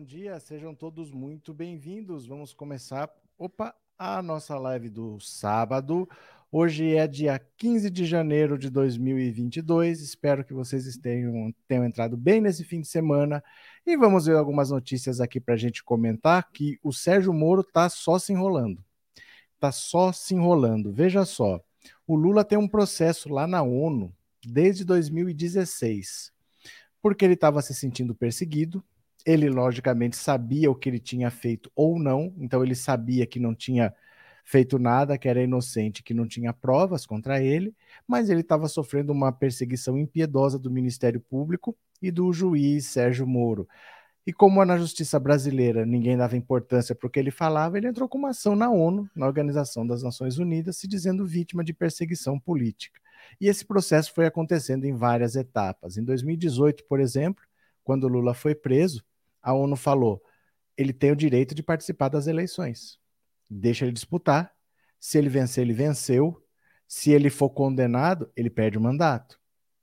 Bom dia, sejam todos muito bem-vindos. Vamos começar, opa, a nossa live do sábado. Hoje é dia 15 de janeiro de 2022. Espero que vocês tenham, tenham entrado bem nesse fim de semana. E vamos ver algumas notícias aqui para a gente comentar que o Sérgio Moro está só se enrolando. Está só se enrolando. Veja só, o Lula tem um processo lá na ONU desde 2016, porque ele estava se sentindo perseguido, ele, logicamente, sabia o que ele tinha feito ou não, então ele sabia que não tinha feito nada, que era inocente, que não tinha provas contra ele, mas ele estava sofrendo uma perseguição impiedosa do Ministério Público e do juiz Sérgio Moro. E como na justiça brasileira ninguém dava importância para o que ele falava, ele entrou com uma ação na ONU, na Organização das Nações Unidas, se dizendo vítima de perseguição política. E esse processo foi acontecendo em várias etapas. Em 2018, por exemplo, quando Lula foi preso, a ONU falou: ele tem o direito de participar das eleições. Deixa ele disputar. Se ele vencer, ele venceu. Se ele for condenado, ele perde o mandato.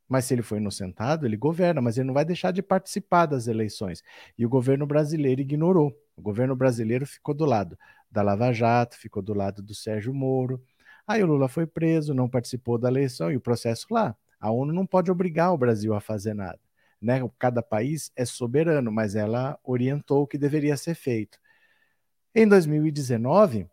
Mas se ele for inocentado, ele governa, mas ele não vai deixar de participar das eleições. E o governo brasileiro ignorou. O governo brasileiro ficou do lado da Lava Jato, ficou do lado do Sérgio Moro. Aí o Lula foi preso, não participou da eleição e o processo lá. A ONU não pode obrigar o Brasil a fazer nada né? Cada país é soberano, mas ela orientou o que deveria ser feito. Em 2019,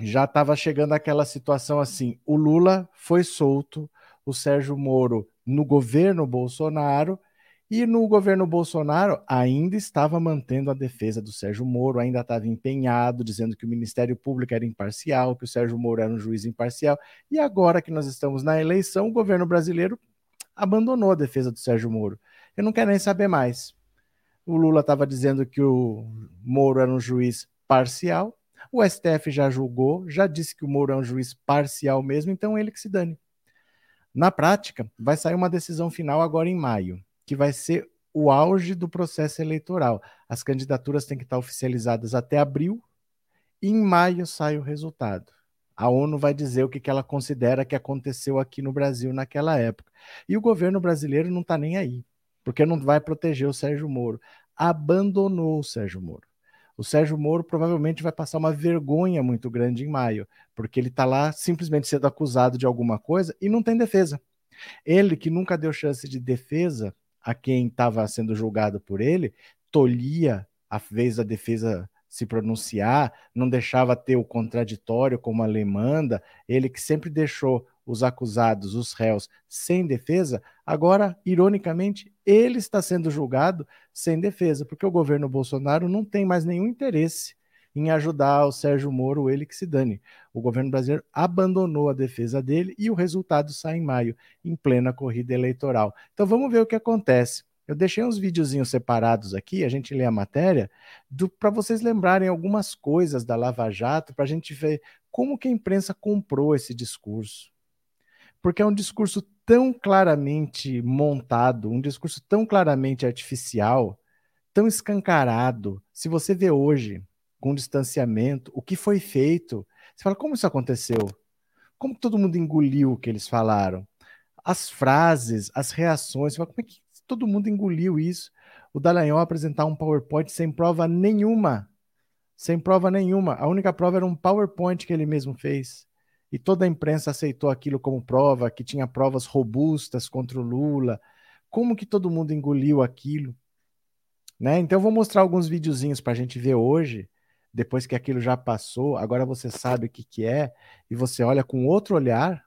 já estava chegando aquela situação assim: o Lula foi solto, o Sérgio Moro no governo Bolsonaro, e no governo Bolsonaro ainda estava mantendo a defesa do Sérgio Moro, ainda estava empenhado, dizendo que o Ministério Público era imparcial, que o Sérgio Moro era um juiz imparcial. E agora que nós estamos na eleição, o governo brasileiro abandonou a defesa do Sérgio Moro. Eu não quero nem saber mais. O Lula estava dizendo que o Moro era um juiz parcial. O STF já julgou, já disse que o Moro é um juiz parcial mesmo, então ele que se dane. Na prática, vai sair uma decisão final agora em maio, que vai ser o auge do processo eleitoral. As candidaturas têm que estar oficializadas até abril, e em maio sai o resultado a ONU vai dizer o que, que ela considera que aconteceu aqui no Brasil naquela época. E o governo brasileiro não está nem aí, porque não vai proteger o Sérgio Moro. Abandonou o Sérgio Moro. O Sérgio Moro provavelmente vai passar uma vergonha muito grande em maio, porque ele está lá simplesmente sendo acusado de alguma coisa e não tem defesa. Ele, que nunca deu chance de defesa a quem estava sendo julgado por ele, tolhia a vez da defesa se pronunciar, não deixava ter o contraditório como a lei manda, ele que sempre deixou os acusados, os réus, sem defesa, agora, ironicamente, ele está sendo julgado sem defesa, porque o governo Bolsonaro não tem mais nenhum interesse em ajudar o Sérgio Moro, ele que se dane. O governo brasileiro abandonou a defesa dele e o resultado sai em maio, em plena corrida eleitoral. Então vamos ver o que acontece. Eu deixei uns videozinhos separados aqui, a gente lê a matéria, para vocês lembrarem algumas coisas da Lava Jato, para a gente ver como que a imprensa comprou esse discurso. Porque é um discurso tão claramente montado, um discurso tão claramente artificial, tão escancarado. Se você vê hoje, com distanciamento, o que foi feito, você fala, como isso aconteceu? Como todo mundo engoliu o que eles falaram? As frases, as reações, você fala, como é que todo mundo engoliu isso. O Dallagnol apresentar um PowerPoint sem prova nenhuma. Sem prova nenhuma. A única prova era um PowerPoint que ele mesmo fez. E toda a imprensa aceitou aquilo como prova, que tinha provas robustas contra o Lula. Como que todo mundo engoliu aquilo? Né? Então eu vou mostrar alguns videozinhos para a gente ver hoje, depois que aquilo já passou, agora você sabe o que, que é, e você olha com outro olhar,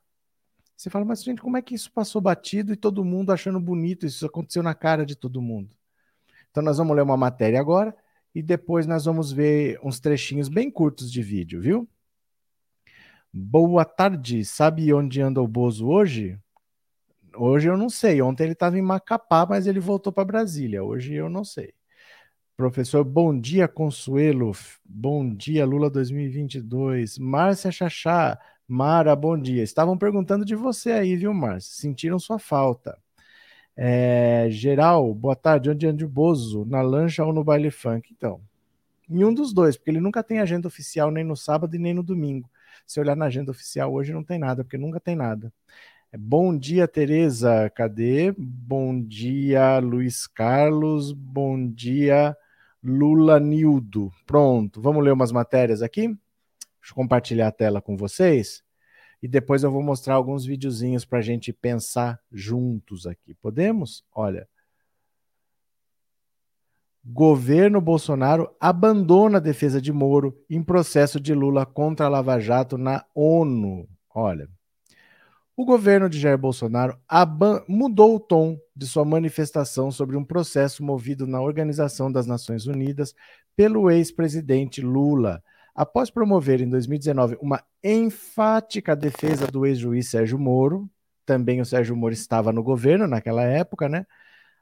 você fala, mas gente, como é que isso passou batido e todo mundo achando bonito? Isso aconteceu na cara de todo mundo. Então nós vamos ler uma matéria agora e depois nós vamos ver uns trechinhos bem curtos de vídeo, viu? Boa tarde. Sabe onde anda o Bozo hoje? Hoje eu não sei. Ontem ele estava em Macapá, mas ele voltou para Brasília. Hoje eu não sei. Professor, bom dia, Consuelo. Bom dia, Lula 2022. Márcia Chachá, Mara, bom dia. Estavam perguntando de você aí, viu, Márcia? Sentiram sua falta. É, geral, boa tarde. Onde anda o Bozo? Na lancha ou no baile funk? Então, em um dos dois, porque ele nunca tem agenda oficial nem no sábado e nem no domingo. Se olhar na agenda oficial hoje não tem nada, porque nunca tem nada. Bom dia, Tereza. Cadê? Bom dia, Luiz Carlos. Bom dia, Lula Nildo. Pronto, vamos ler umas matérias aqui? Deixa eu compartilhar a tela com vocês. E depois eu vou mostrar alguns videozinhos para a gente pensar juntos aqui. Podemos? Olha. Governo Bolsonaro abandona a defesa de Moro em processo de Lula contra a Lava Jato na ONU. Olha. O governo de Jair Bolsonaro mudou o tom de sua manifestação sobre um processo movido na Organização das Nações Unidas pelo ex-presidente Lula, após promover em 2019 uma enfática defesa do ex-juiz Sérgio Moro. Também o Sérgio Moro estava no governo naquela época, né?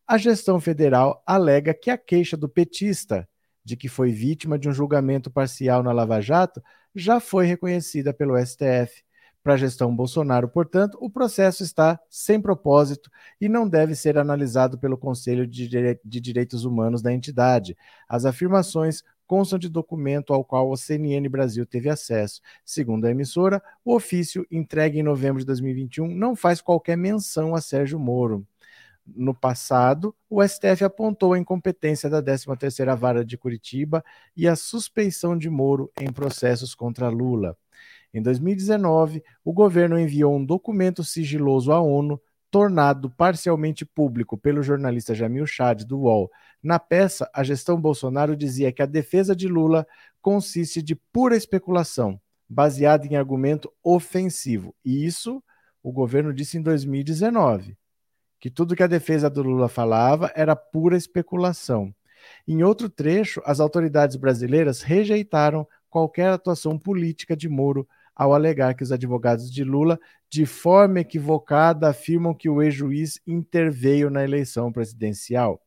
A gestão federal alega que a queixa do petista de que foi vítima de um julgamento parcial na Lava Jato já foi reconhecida pelo STF para a gestão Bolsonaro, portanto, o processo está sem propósito e não deve ser analisado pelo Conselho de, de Direitos Humanos da entidade. As afirmações constam de documento ao qual o CNN Brasil teve acesso. Segundo a emissora, o ofício entregue em novembro de 2021 não faz qualquer menção a Sérgio Moro. No passado, o STF apontou a incompetência da 13ª Vara de Curitiba e a suspeição de Moro em processos contra Lula. Em 2019, o governo enviou um documento sigiloso à ONU, tornado parcialmente público pelo jornalista Jamil Chad, do UOL. Na peça, a gestão Bolsonaro dizia que a defesa de Lula consiste de pura especulação, baseada em argumento ofensivo. E isso o governo disse em 2019, que tudo que a defesa do Lula falava era pura especulação. Em outro trecho, as autoridades brasileiras rejeitaram qualquer atuação política de Moro ao alegar que os advogados de Lula, de forma equivocada, afirmam que o ex-juiz interveio na eleição presidencial.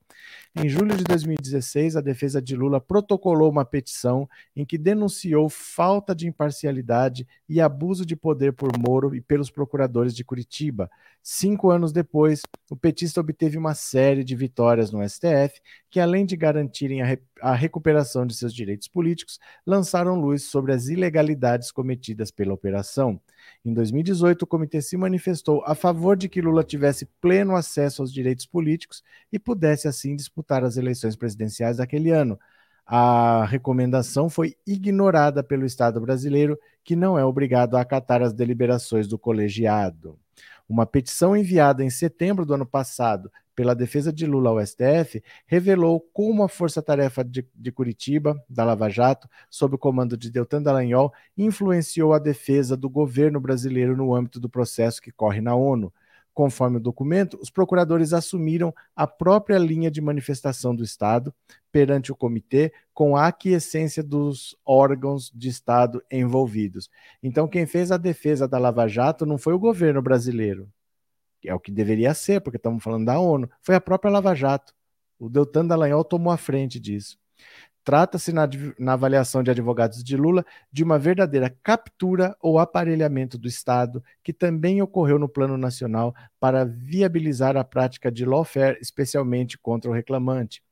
Em julho de 2016, a defesa de Lula protocolou uma petição em que denunciou falta de imparcialidade e abuso de poder por Moro e pelos procuradores de Curitiba. Cinco anos depois, o petista obteve uma série de vitórias no STF, que, além de garantirem a, re a recuperação de seus direitos políticos, lançaram luz sobre as ilegalidades cometidas pela operação. Em 2018, o comitê se manifestou a favor de que Lula tivesse pleno acesso aos direitos políticos e pudesse assim disputar as eleições presidenciais daquele ano. A recomendação foi ignorada pelo Estado brasileiro, que não é obrigado a acatar as deliberações do colegiado. Uma petição enviada em setembro do ano passado pela defesa de Lula ao STF revelou como a Força-Tarefa de, de, Curitiba, da Lava Jato, sob o comando de Deltan Dallagnol, influenciou a defesa do governo brasileiro no âmbito do processo que corre na ONU. Conforme o documento, os procuradores assumiram a própria linha de manifestação do Estado perante o comitê, com a aquiescência dos órgãos de Estado envolvidos. Então, quem fez a defesa da Lava Jato não foi o governo brasileiro, é o que deveria ser, porque estamos falando da ONU, foi a própria Lava Jato. O Deltan Dallagnol tomou a frente disso. Trata-se, na, na, avaliação de advogados de Lula, de uma verdadeira captura ou aparelhamento do Estado, que também ocorreu no plano nacional para viabilizar a prática de lawfare, especialmente contra o reclamante.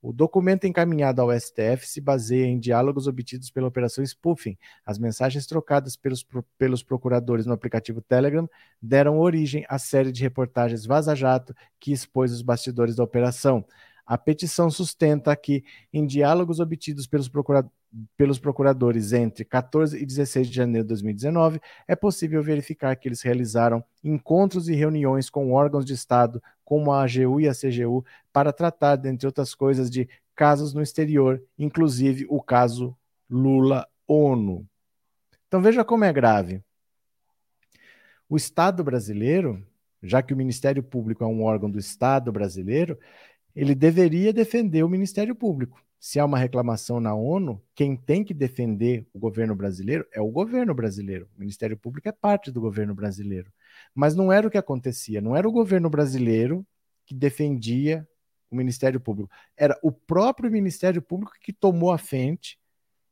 O documento encaminhado ao STF se baseia em diálogos obtidos pela Operação Spoofing. As mensagens trocadas pelos, pelos procuradores no aplicativo Telegram deram origem à série de reportagens Vaza Jato que expôs os bastidores da operação. A petição sustenta que, em diálogos obtidos pelos, procura pelos procuradores entre 14 e 16 de janeiro de 2019, é possível verificar que eles realizaram encontros e reuniões com órgãos de Estado, como a AGU e a CGU, para tratar, dentre outras coisas, de casos no exterior, inclusive o caso Lula-ONU. Então veja como é grave. O Estado brasileiro, já que o Ministério Público é um órgão do Estado brasileiro, ele deveria defender o Ministério Público. Se há uma reclamação na ONU, quem tem que defender o governo brasileiro é o governo brasileiro. O Ministério Público é parte do governo brasileiro. Mas não era o que acontecia, não era o governo brasileiro que defendia o Ministério Público. Era o próprio Ministério Público que tomou a frente,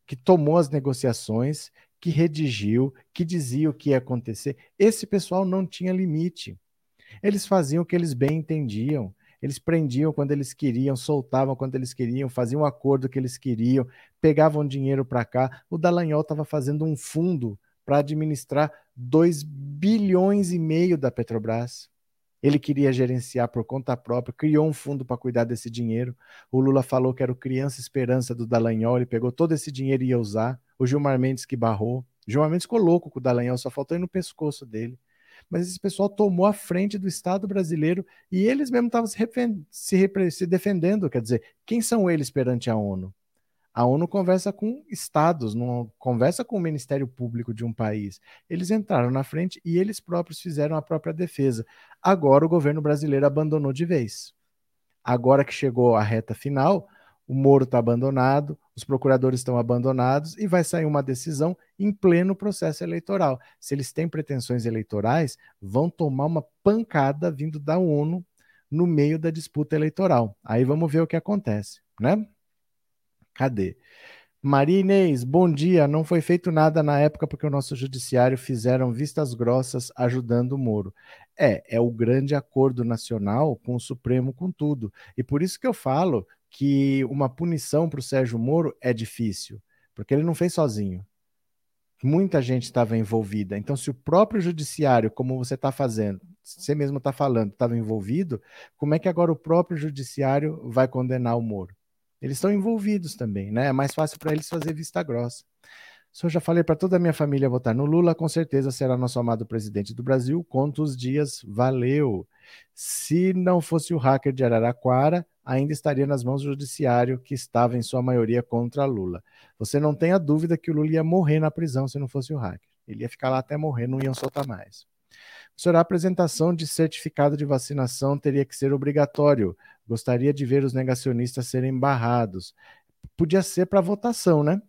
que tomou as negociações, que redigiu, que dizia o que ia acontecer. Esse pessoal não tinha limite. Eles faziam o que eles bem entendiam. Eles prendiam quando eles queriam, soltavam quando eles queriam, faziam o um acordo que eles queriam, pegavam dinheiro para cá. O Dallagnol estava fazendo um fundo para administrar 2 bilhões e meio da Petrobras. Ele queria gerenciar por conta própria, criou um fundo para cuidar desse dinheiro. O Lula falou que era o Criança Esperança do Dallagnol, ele pegou todo esse dinheiro e ia usar. O Gilmar Mendes que barrou. O Gilmar Mendes ficou louco com o Dallagnol, só faltou ir no pescoço dele. Mas esse pessoal tomou a frente do Estado brasileiro e eles mesmos estavam se, se, se defendendo. Quer dizer, quem são eles perante a ONU? A ONU conversa com estados, não conversa com o Ministério Público de um país. Eles entraram na frente e eles próprios fizeram a própria defesa. Agora o governo brasileiro abandonou de vez. Agora que chegou a reta final, o Moro está abandonado, os procuradores estão abandonados e vai sair uma decisão em pleno processo eleitoral. Se eles têm pretensões eleitorais, vão tomar uma pancada vindo da ONU no meio da disputa eleitoral. Aí vamos ver o que acontece, né? Cadê? Maria Inês, bom dia. Não foi feito nada na época porque o nosso judiciário fizeram vistas grossas ajudando o Moro. É, é o grande acordo nacional com o Supremo com tudo. E por isso que eu falo que uma punição para o Sérgio Moro é difícil, porque ele não fez sozinho. Muita gente estava envolvida. Então, se o próprio judiciário, como você está fazendo, você mesmo está falando, estava envolvido, como é que agora o próprio judiciário vai condenar o Moro? Eles estão envolvidos também, né? É mais fácil para eles fazer vista grossa. Se eu já falei para toda a minha família votar no Lula, com certeza será nosso amado presidente do Brasil. Conto os dias, valeu. Se não fosse o hacker de Araraquara, ainda estaria nas mãos do judiciário, que estava em sua maioria contra Lula. Você não tenha dúvida que o Lula ia morrer na prisão se não fosse o hacker. Ele ia ficar lá até morrer, não iam soltar mais. Senhor, a apresentação de certificado de vacinação teria que ser obrigatório. Gostaria de ver os negacionistas serem barrados. Podia ser para votação, né?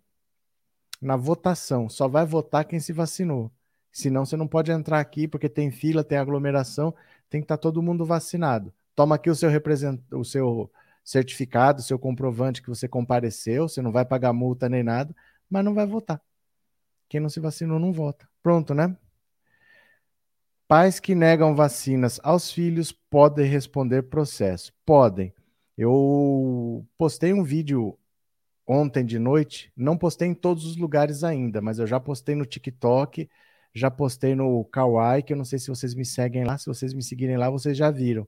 Na votação, só vai votar quem se vacinou. Senão você não pode entrar aqui porque tem fila, tem aglomeração, tem que estar tá todo mundo vacinado. Toma aqui o seu represent... o seu certificado, o seu comprovante que você compareceu, você não vai pagar multa nem nada, mas não vai votar. Quem não se vacinou não vota. Pronto, né? Pais que negam vacinas aos filhos podem responder processo. Podem. Eu postei um vídeo ontem de noite, não postei em todos os lugares ainda, mas eu já postei no TikTok, já postei no Kawaii, que eu não sei se vocês me seguem lá, se vocês me seguirem lá, vocês já viram.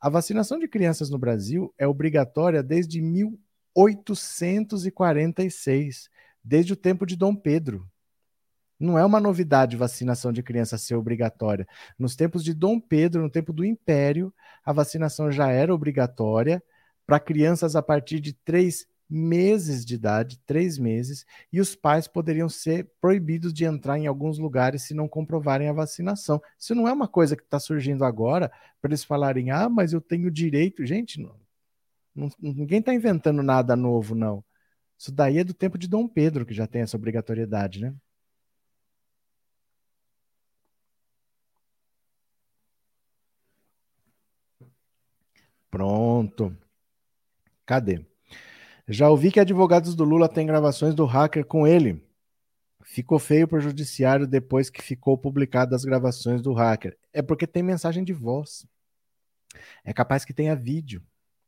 A vacinação de crianças no Brasil é obrigatória desde 1846, desde o tempo de Dom Pedro. Não é uma novidade vacinação de criança ser obrigatória. Nos tempos de Dom Pedro, no tempo do Império, a vacinação já era obrigatória para crianças a partir de três meses de idade, três meses, e os pais poderiam ser proibidos de entrar em alguns lugares se não comprovarem a vacinação. Isso não é uma coisa que está surgindo agora para eles falarem, ah, mas eu tenho direito. Gente, não, não, ninguém está inventando nada novo, não. Isso daí é do tempo de Dom Pedro que já tem essa obrigatoriedade, né? Pronto. Cadê? Já ouvi que advogados do Lula têm gravações do hacker com ele. Ficou feio para o judiciário depois que ficou publicado as gravações do hacker. É porque tem mensagem de voz. É capaz que tenha vídeo.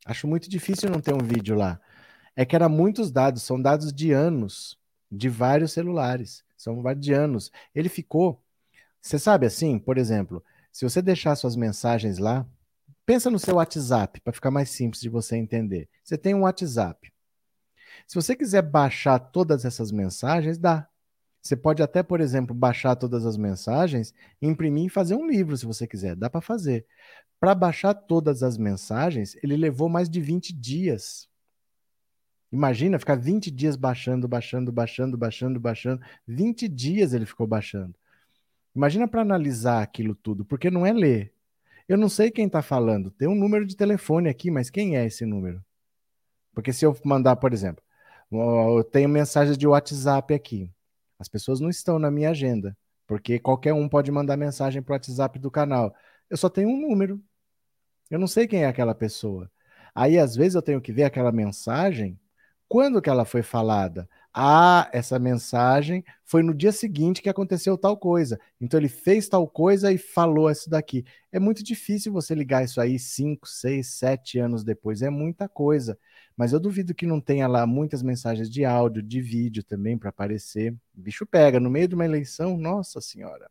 Acho muito difícil não ter um vídeo lá. É que era muitos dados, são dados de anos, de vários celulares. São de anos. Ele ficou. Você sabe assim, por exemplo, se você deixar suas mensagens lá, Pensa no seu WhatsApp, para ficar mais simples de você entender. Você tem um WhatsApp. Se você quiser baixar todas essas mensagens, dá. Você pode até, por exemplo, baixar todas as mensagens, imprimir e fazer um livro, se você quiser. Dá para fazer. Para baixar todas as mensagens, ele levou mais de 20 dias. Imagina ficar 20 dias baixando, baixando, baixando, baixando, baixando. 20 dias ele ficou baixando. Imagina para analisar aquilo tudo, porque não é ler, eu não sei quem está falando. Tem um número de telefone aqui, mas quem é esse número? Porque se eu mandar, por exemplo, eu tenho mensagens de WhatsApp aqui. As pessoas não estão na minha agenda, porque qualquer um pode mandar mensagem para o WhatsApp do canal. Eu só tenho um número. Eu não sei quem é aquela pessoa. Aí, às vezes, eu tenho que ver aquela mensagem, quando que ela foi falada. Ah, essa mensagem foi no dia seguinte que aconteceu tal coisa. Então ele fez tal coisa e falou isso daqui. É muito difícil você ligar isso aí cinco, seis, sete anos depois. É muita coisa. Mas eu duvido que não tenha lá muitas mensagens de áudio, de vídeo também para aparecer. Bicho pega no meio de uma eleição, nossa senhora.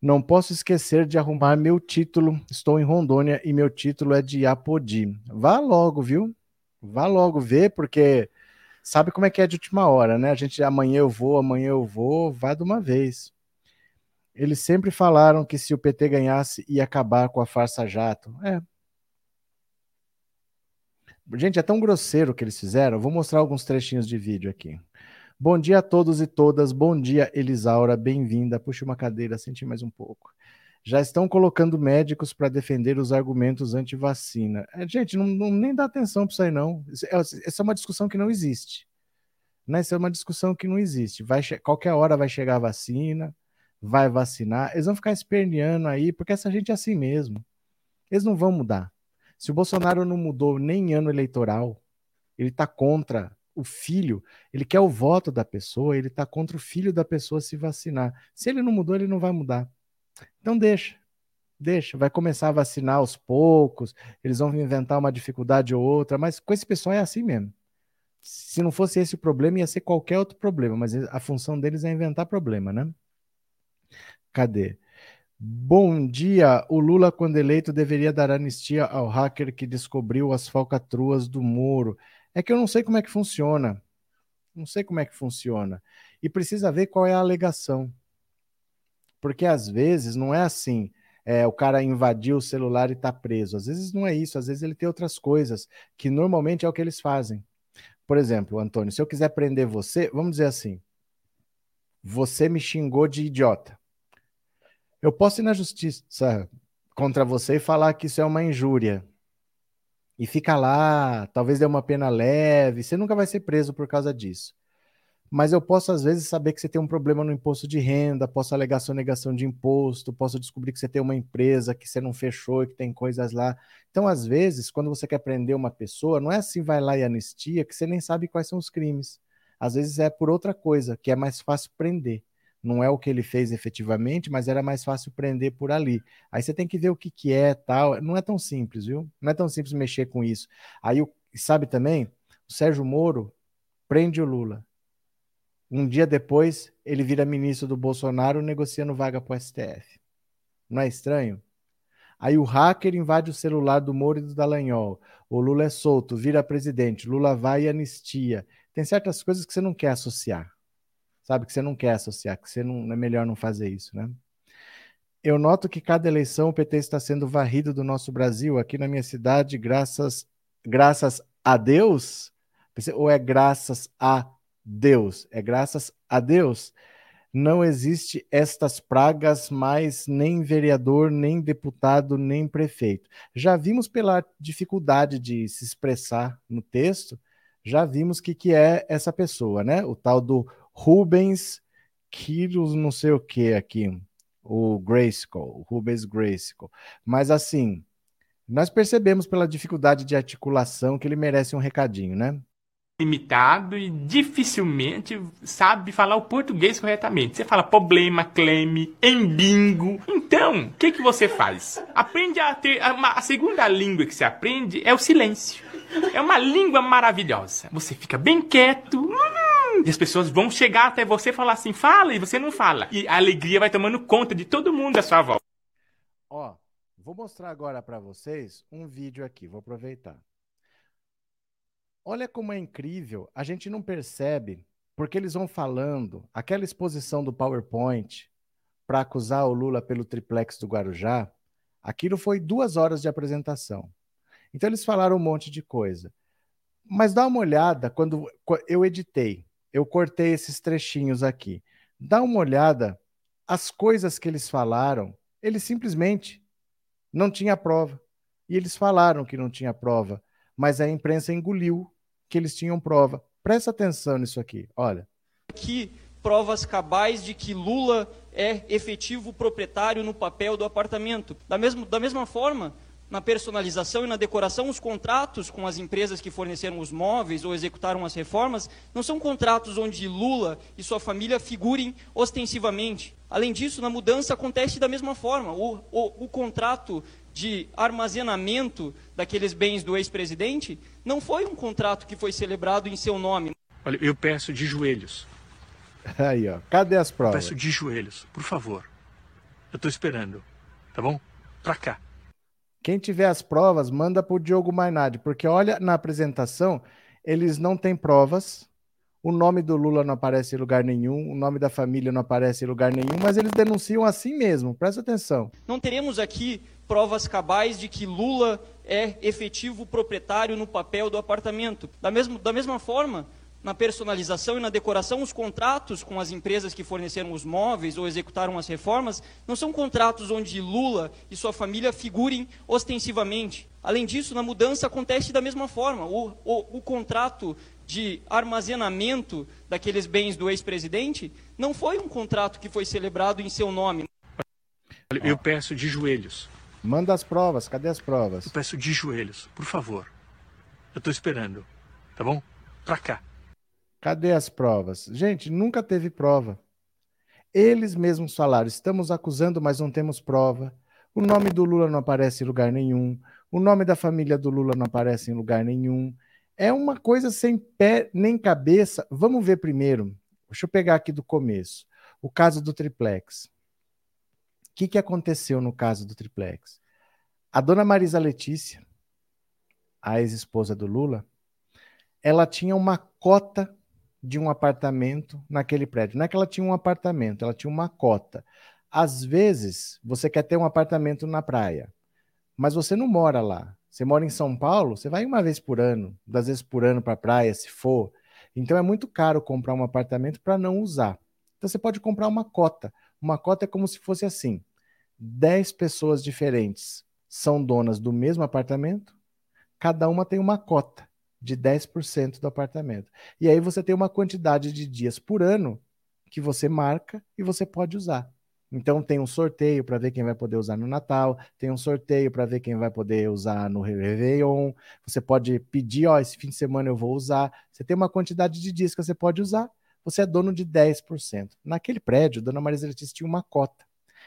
Não posso esquecer de arrumar meu título. Estou em Rondônia e meu título é de Apodi. Vá logo, viu? Vá logo ver, porque sabe como é que é de última hora, né? A gente amanhã eu vou, amanhã eu vou, vá de uma vez. Eles sempre falaram que se o PT ganhasse ia acabar com a farsa jato. É. Gente, é tão grosseiro que eles fizeram. vou mostrar alguns trechinhos de vídeo aqui. Bom dia a todos e todas. Bom dia, Elisaura. Bem-vinda. Puxe uma cadeira, senti mais um pouco. Já estão colocando médicos para defender os argumentos anti-vacina. É, gente, não, não, nem dá atenção para isso aí, não. É, essa é uma discussão que não existe. Né? Essa é uma discussão que não existe. Vai qualquer hora vai chegar a vacina, vai vacinar. Eles vão ficar esperneando aí, porque essa gente é assim mesmo. Eles não vão mudar. Se o Bolsonaro não mudou nem ano eleitoral, ele está contra o filho, ele quer o voto da pessoa, ele está contra o filho da pessoa se vacinar. Se ele não mudou, ele não vai mudar. Então deixa, deixa, vai começar a vacinar aos poucos, eles vão inventar uma dificuldade ou outra, mas com esse pessoal é assim mesmo. Se não fosse esse o problema, ia ser qualquer outro problema, mas a função deles é inventar problema, né? Cadê? Bom dia. O Lula, quando eleito, deveria dar anistia ao hacker que descobriu as falcatruas do Moro. É que eu não sei como é que funciona. Não sei como é que funciona. E precisa ver qual é a alegação. Porque às vezes não é assim. É, o cara invadiu o celular e está preso. Às vezes não é isso, às vezes ele tem outras coisas, que normalmente é o que eles fazem. Por exemplo, Antônio, se eu quiser prender você, vamos dizer assim: você me xingou de idiota. Eu posso ir na justiça contra você e falar que isso é uma injúria e fica lá, talvez dê uma pena leve, você nunca vai ser preso por causa disso. Mas eu posso, às vezes, saber que você tem um problema no imposto de renda, posso alegar sua negação de imposto, posso descobrir que você tem uma empresa que você não fechou e que tem coisas lá. Então, às vezes, quando você quer prender uma pessoa, não é assim, vai lá e anistia, que você nem sabe quais são os crimes. Às vezes é por outra coisa, que é mais fácil prender não é o que ele fez efetivamente, mas era mais fácil prender por ali. Aí você tem que ver o que, que é tal. Não é tão simples, viu? Não é tão simples mexer com isso. Aí, sabe também, o Sérgio Moro prende o Lula. Um dia depois, ele vira ministro do Bolsonaro negociando vaga para o STF. Não é estranho? Aí o hacker invade o celular do Moro e do Dallagnol. O Lula é solto, vira presidente. Lula vai e anistia. Tem certas coisas que você não quer associar sabe? Que você não quer associar, que você não é melhor não fazer isso, né? Eu noto que cada eleição o PT está sendo varrido do nosso Brasil, aqui na minha cidade, graças, graças a Deus, ou é graças a Deus? É graças a Deus. Não existe estas pragas mais nem vereador, nem deputado, nem prefeito. Já vimos pela dificuldade de se expressar no texto, já vimos que que é essa pessoa, né? O tal do Rubens Quiros, não sei o que aqui, o Grayskull, Rubens Grayskull. Mas assim, nós percebemos pela dificuldade de articulação que ele merece um recadinho, né? limitado e dificilmente sabe falar o português corretamente. Você fala problema, cleme, embingo. Então, o que, que você faz? Aprende a ter. A, a segunda língua que você aprende é o silêncio. É uma língua maravilhosa. Você fica bem quieto. Hum, e as pessoas vão chegar até você e falar assim, fala, e você não fala. E a alegria vai tomando conta de todo mundo à sua volta. Ó, vou mostrar agora para vocês um vídeo aqui, vou aproveitar. Olha como é incrível, a gente não percebe, porque eles vão falando, aquela exposição do PowerPoint para acusar o Lula pelo triplex do Guarujá, aquilo foi duas horas de apresentação. Então eles falaram um monte de coisa. Mas dá uma olhada quando eu editei, eu cortei esses trechinhos aqui. Dá uma olhada as coisas que eles falaram, eles simplesmente não tinha prova. E eles falaram que não tinha prova, mas a imprensa engoliu que eles tinham prova. Presta atenção nisso aqui, olha. Que provas cabais de que Lula é efetivo proprietário no papel do apartamento. Da, mesmo, da mesma forma, na personalização e na decoração, os contratos com as empresas que forneceram os móveis ou executaram as reformas não são contratos onde Lula e sua família figurem ostensivamente. Além disso, na mudança acontece da mesma forma. O, o, o contrato de armazenamento daqueles bens do ex-presidente não foi um contrato que foi celebrado em seu nome. Olha, eu peço de joelhos. Aí, ó. Cadê as provas? Eu peço de joelhos, por favor. Eu tô esperando, tá bom? Pra cá. Quem tiver as provas, manda pro Diogo Mainardi, porque olha na apresentação, eles não têm provas. O nome do Lula não aparece em lugar nenhum, o nome da família não aparece em lugar nenhum, mas eles denunciam assim mesmo. Presta atenção. Não teremos aqui provas cabais de que Lula é efetivo proprietário no papel do apartamento. Da, mesmo, da mesma forma, na personalização e na decoração, os contratos com as empresas que forneceram os móveis ou executaram as reformas não são contratos onde Lula e sua família figurem ostensivamente. Além disso, na mudança acontece da mesma forma. O, o, o contrato de armazenamento daqueles bens do ex-presidente não foi um contrato que foi celebrado em seu nome. Eu peço de joelhos. Manda as provas, cadê as provas? Eu peço de joelhos, por favor. Eu estou esperando, tá bom? Pra cá. Cadê as provas? Gente, nunca teve prova. Eles mesmos falaram: estamos acusando, mas não temos prova. O nome do Lula não aparece em lugar nenhum. O nome da família do Lula não aparece em lugar nenhum. É uma coisa sem pé nem cabeça. Vamos ver primeiro. Deixa eu pegar aqui do começo. O caso do triplex. O que, que aconteceu no caso do triplex? A dona Marisa Letícia, a ex-esposa do Lula, ela tinha uma cota de um apartamento naquele prédio. Não é que ela tinha um apartamento, ela tinha uma cota. Às vezes, você quer ter um apartamento na praia, mas você não mora lá. Você mora em São Paulo, você vai uma vez por ano, duas vezes por ano para a praia, se for. Então é muito caro comprar um apartamento para não usar. Então você pode comprar uma cota. Uma cota é como se fosse assim: 10 pessoas diferentes são donas do mesmo apartamento, cada uma tem uma cota de 10% do apartamento. E aí você tem uma quantidade de dias por ano que você marca e você pode usar. Então tem um sorteio para ver quem vai poder usar no Natal, tem um sorteio para ver quem vai poder usar no Réveillon. Você pode pedir, ó, esse fim de semana eu vou usar. Você tem uma quantidade de dias que você pode usar, você é dono de 10%. Naquele prédio, Dona Marisa Letícia tinha uma cota.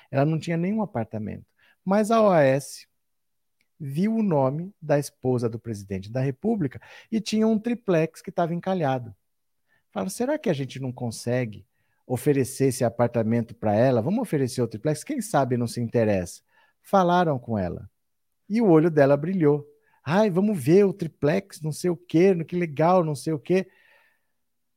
Ela não tinha nenhum apartamento. Mas a OAS viu o nome da esposa do presidente da República e tinha um triplex que estava encalhado. Falaram, será que a gente não consegue oferecer esse apartamento para ela? Vamos oferecer o triplex? Quem sabe não se interessa. Falaram com ela. E o olho dela brilhou. Ai, vamos ver o triplex, não sei o quê, que legal, não sei o quê.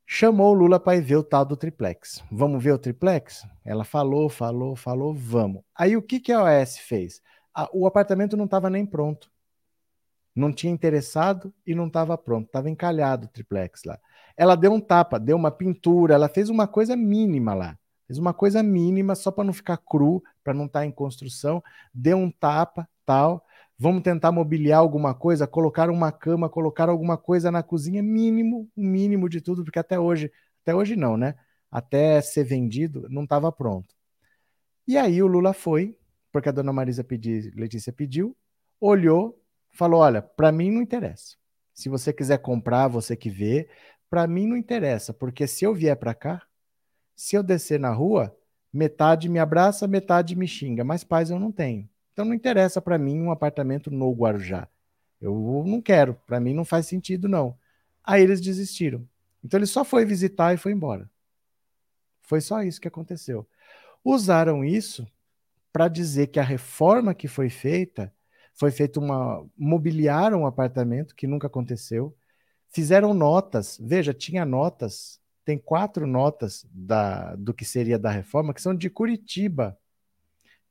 Chamou o Lula para ir ver o tal do triplex. Vamos ver o triplex? Ela falou, falou, falou, vamos. Aí o que, que a OS fez? A, o apartamento não estava nem pronto. Não tinha interessado e não estava pronto. Estava encalhado o triplex lá. Ela deu um tapa, deu uma pintura, ela fez uma coisa mínima lá. Fez uma coisa mínima só para não ficar cru, para não estar tá em construção. Deu um tapa, tal. Vamos tentar mobiliar alguma coisa, colocar uma cama, colocar alguma coisa na cozinha, mínimo, o mínimo de tudo, porque até hoje, até hoje não, né? Até ser vendido, não estava pronto. E aí o Lula foi, porque a dona Marisa pedi, Letícia pediu, olhou, falou: olha, para mim não interessa. Se você quiser comprar, você que vê, para mim não interessa, porque se eu vier para cá, se eu descer na rua, metade me abraça, metade me xinga, mas pais eu não tenho. Então não interessa para mim um apartamento no Guarujá. Eu não quero, para mim não faz sentido não. Aí eles desistiram. Então ele só foi visitar e foi embora. Foi só isso que aconteceu. Usaram isso para dizer que a reforma que foi feita foi feita uma mobiliaram um apartamento que nunca aconteceu, fizeram notas, veja, tinha notas, tem quatro notas da, do que seria da reforma que são de Curitiba.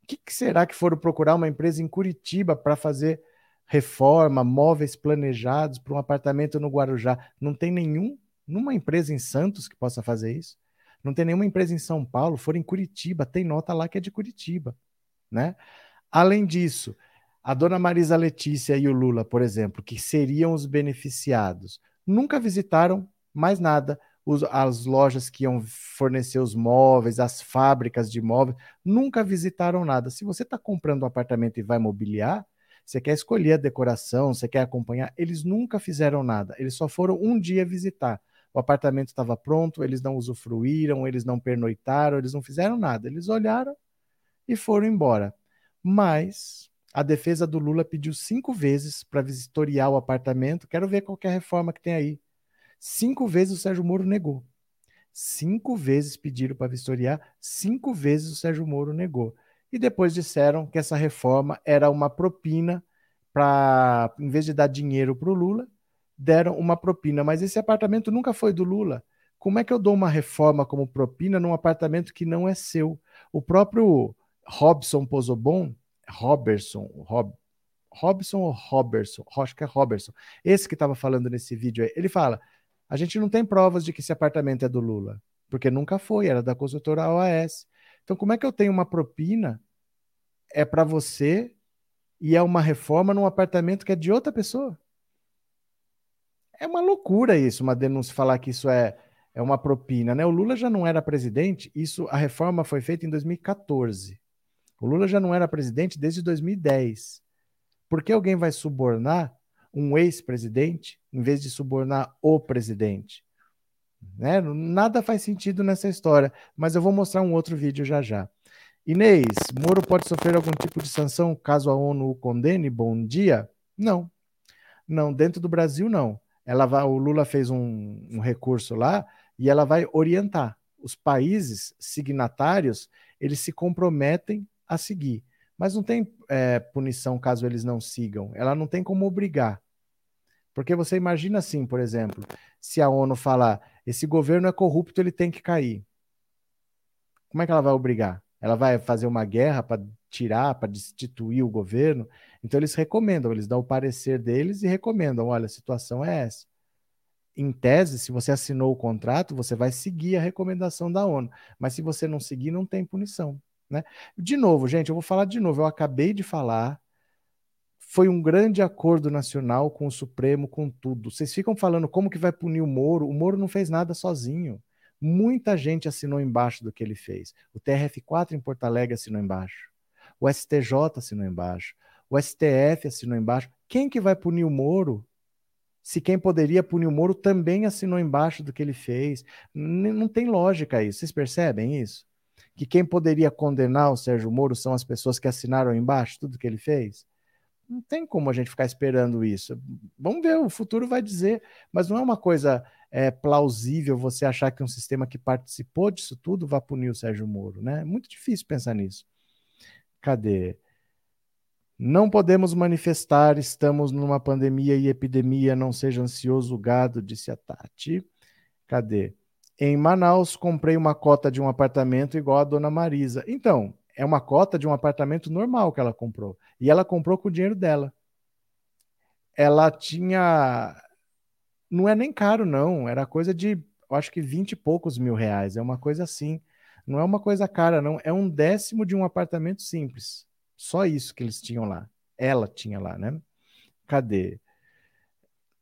O que, que será que foram procurar uma empresa em Curitiba para fazer reforma, móveis planejados para um apartamento no Guarujá? Não tem nenhum, numa empresa em Santos que possa fazer isso. Não tem nenhuma empresa em São Paulo, foram em Curitiba, tem nota lá que é de Curitiba né? Além disso, a dona Marisa Letícia e o Lula, por exemplo, que seriam os beneficiados, nunca visitaram mais nada. Os, as lojas que iam fornecer os móveis, as fábricas de móveis, nunca visitaram nada. Se você está comprando um apartamento e vai mobiliar, você quer escolher a decoração, você quer acompanhar, eles nunca fizeram nada. Eles só foram um dia visitar. O apartamento estava pronto, eles não usufruíram, eles não pernoitaram, eles não fizeram nada. Eles olharam, e foram embora. Mas a defesa do Lula pediu cinco vezes para vistoriar o apartamento. Quero ver qualquer reforma que tem aí. Cinco vezes o Sérgio Moro negou. Cinco vezes pediram para vistoriar, cinco vezes o Sérgio Moro negou. e depois disseram que essa reforma era uma propina para, em vez de dar dinheiro para o Lula, deram uma propina. Mas esse apartamento nunca foi do Lula. Como é que eu dou uma reforma como propina num apartamento que não é seu? O próprio Robson Pozobon, Robertson, Rob, Robson ou Robertson? Acho que é Robertson. Esse que estava falando nesse vídeo aí, ele fala: a gente não tem provas de que esse apartamento é do Lula, porque nunca foi, era da construtora OAS. Então, como é que eu tenho uma propina? É para você e é uma reforma num apartamento que é de outra pessoa. É uma loucura isso, uma denúncia falar que isso é, é uma propina, né? O Lula já não era presidente, isso a reforma foi feita em 2014. O Lula já não era presidente desde 2010. Por que alguém vai subornar um ex-presidente em vez de subornar o presidente? Né? Nada faz sentido nessa história, mas eu vou mostrar um outro vídeo já já. Inês, Moro pode sofrer algum tipo de sanção caso a ONU o condene? Bom dia. Não. Não, dentro do Brasil não. Ela vai, o Lula fez um, um recurso lá e ela vai orientar. Os países signatários, eles se comprometem a seguir. Mas não tem é, punição caso eles não sigam. Ela não tem como obrigar. Porque você imagina assim, por exemplo, se a ONU falar esse governo é corrupto, ele tem que cair. Como é que ela vai obrigar? ela vai fazer uma guerra para tirar, para destituir o governo. Então eles recomendam, eles dão o parecer deles e recomendam: olha, a situação é essa. Em tese, se você assinou o contrato, você vai seguir a recomendação da ONU. Mas se você não seguir, não tem punição. Né? De novo, gente, eu vou falar de novo. Eu acabei de falar. Foi um grande acordo nacional com o Supremo, com tudo. Vocês ficam falando como que vai punir o Moro. O Moro não fez nada sozinho. Muita gente assinou embaixo do que ele fez. O TRF4 em Porto Alegre assinou embaixo. O STJ assinou embaixo. O STF assinou embaixo. Quem que vai punir o Moro? Se quem poderia punir o Moro também assinou embaixo do que ele fez. Não tem lógica isso. Vocês percebem isso? Que quem poderia condenar o Sérgio Moro são as pessoas que assinaram embaixo tudo que ele fez? Não tem como a gente ficar esperando isso. Vamos ver, o futuro vai dizer, mas não é uma coisa é, plausível você achar que um sistema que participou disso tudo vai punir o Sérgio Moro, né? É muito difícil pensar nisso. Cadê? Não podemos manifestar, estamos numa pandemia e epidemia, não seja ansioso gado, disse a Tati. Cadê? Em Manaus, comprei uma cota de um apartamento igual a dona Marisa. Então, é uma cota de um apartamento normal que ela comprou. E ela comprou com o dinheiro dela. Ela tinha. Não é nem caro, não. Era coisa de, eu acho que 20 e poucos mil reais. É uma coisa assim. Não é uma coisa cara, não. É um décimo de um apartamento simples. Só isso que eles tinham lá. Ela tinha lá, né? Cadê?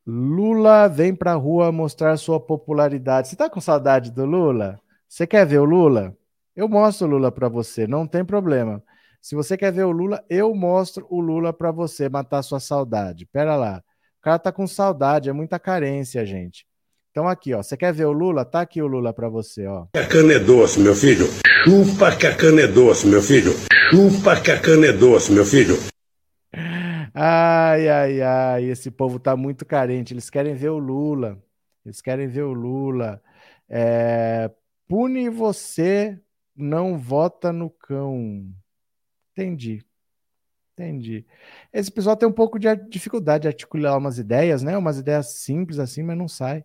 Lula vem pra rua mostrar sua popularidade. Você tá com saudade do Lula? Você quer ver o Lula? Eu mostro o Lula para você, não tem problema. Se você quer ver o Lula, eu mostro o Lula para você matar sua saudade. Pera lá. O cara tá com saudade, é muita carência, gente. Então aqui, ó, você quer ver o Lula? Tá aqui o Lula para você, ó. A cana é doce, meu filho. Chupa que a cana é doce, meu filho. Chupa que a cana é doce, meu filho. Ai, ai, ai, esse povo tá muito carente. Eles querem ver o Lula. Eles querem ver o Lula. É, pune você não vota no cão. Entendi. Entendi. Esse pessoal tem um pouco de dificuldade de articular umas ideias, né? Umas ideias simples assim, mas não sai.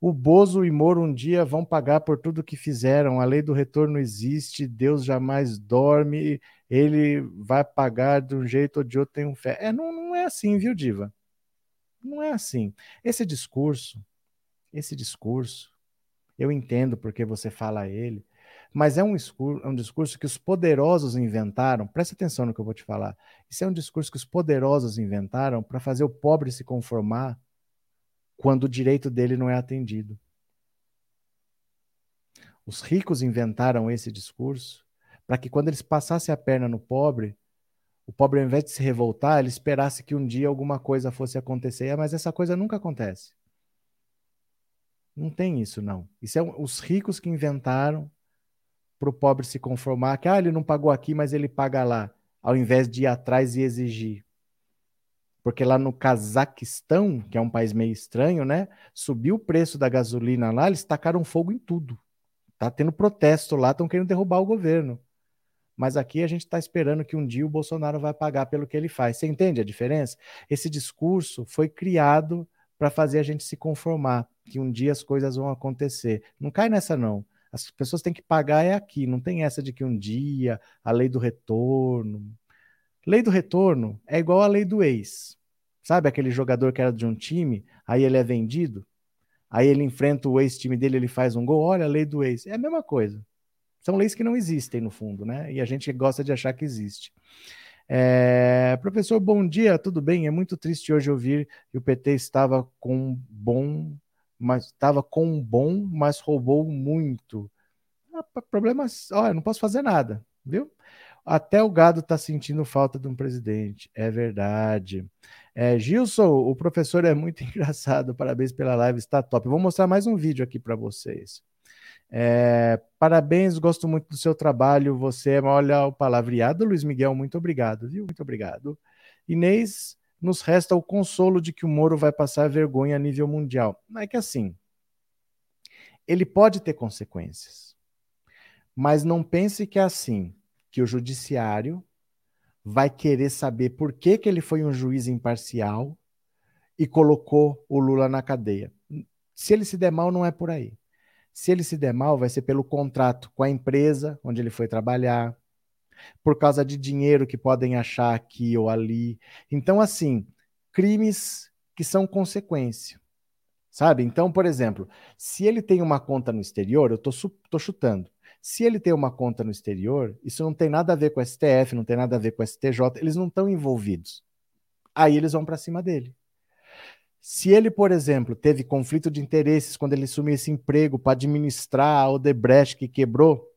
O Bozo e Moro um dia vão pagar por tudo que fizeram. A lei do retorno existe, Deus jamais dorme, ele vai pagar de um jeito ou de outro, tem um fé. É, não, não é assim, viu, Diva? Não é assim. Esse discurso, esse discurso, eu entendo porque você fala ele, mas é um discurso, é um discurso que os poderosos inventaram. Presta atenção no que eu vou te falar. Isso é um discurso que os poderosos inventaram para fazer o pobre se conformar quando o direito dele não é atendido. Os ricos inventaram esse discurso para que quando eles passassem a perna no pobre, o pobre, ao invés de se revoltar, ele esperasse que um dia alguma coisa fosse acontecer. Mas essa coisa nunca acontece. Não tem isso, não. Isso é os ricos que inventaram para o pobre se conformar que ah, ele não pagou aqui, mas ele paga lá, ao invés de ir atrás e exigir. Porque lá no Cazaquistão, que é um país meio estranho, né? Subiu o preço da gasolina lá, eles tacaram fogo em tudo. Tá tendo protesto lá, estão querendo derrubar o governo. Mas aqui a gente está esperando que um dia o Bolsonaro vai pagar pelo que ele faz. Você entende a diferença? Esse discurso foi criado para fazer a gente se conformar que um dia as coisas vão acontecer. Não cai nessa, não. As pessoas têm que pagar é aqui, não tem essa de que um dia a lei do retorno. Lei do retorno é igual a lei do ex. Sabe aquele jogador que era de um time, aí ele é vendido, aí ele enfrenta o ex-time dele, ele faz um gol, olha a lei do ex. É a mesma coisa. São leis que não existem no fundo, né? E a gente gosta de achar que existe. É, professor, bom dia, tudo bem? É muito triste hoje ouvir que o PT estava com bom, mas estava com bom, mas roubou muito. Ah, problemas, olha, não posso fazer nada, viu? Até o gado está sentindo falta de um presidente. É verdade. É, Gilson, o professor é muito engraçado. Parabéns pela live, está top. vou mostrar mais um vídeo aqui para vocês. É, parabéns, gosto muito do seu trabalho. Você é, olha, o palavreado, Luiz Miguel, muito obrigado, viu? Muito obrigado. Inês, nos resta o consolo de que o Moro vai passar vergonha a nível mundial. É que assim, ele pode ter consequências, mas não pense que é assim, que o judiciário vai querer saber por que, que ele foi um juiz imparcial e colocou o Lula na cadeia. Se ele se der mal, não é por aí. Se ele se der mal, vai ser pelo contrato com a empresa onde ele foi trabalhar, por causa de dinheiro que podem achar aqui ou ali. Então, assim, crimes que são consequência. Sabe? Então, por exemplo, se ele tem uma conta no exterior, eu estou chutando. Se ele tem uma conta no exterior, isso não tem nada a ver com o STF, não tem nada a ver com o STJ, eles não estão envolvidos. Aí eles vão para cima dele. Se ele, por exemplo, teve conflito de interesses quando ele assumiu esse emprego para administrar a Odebrecht que quebrou,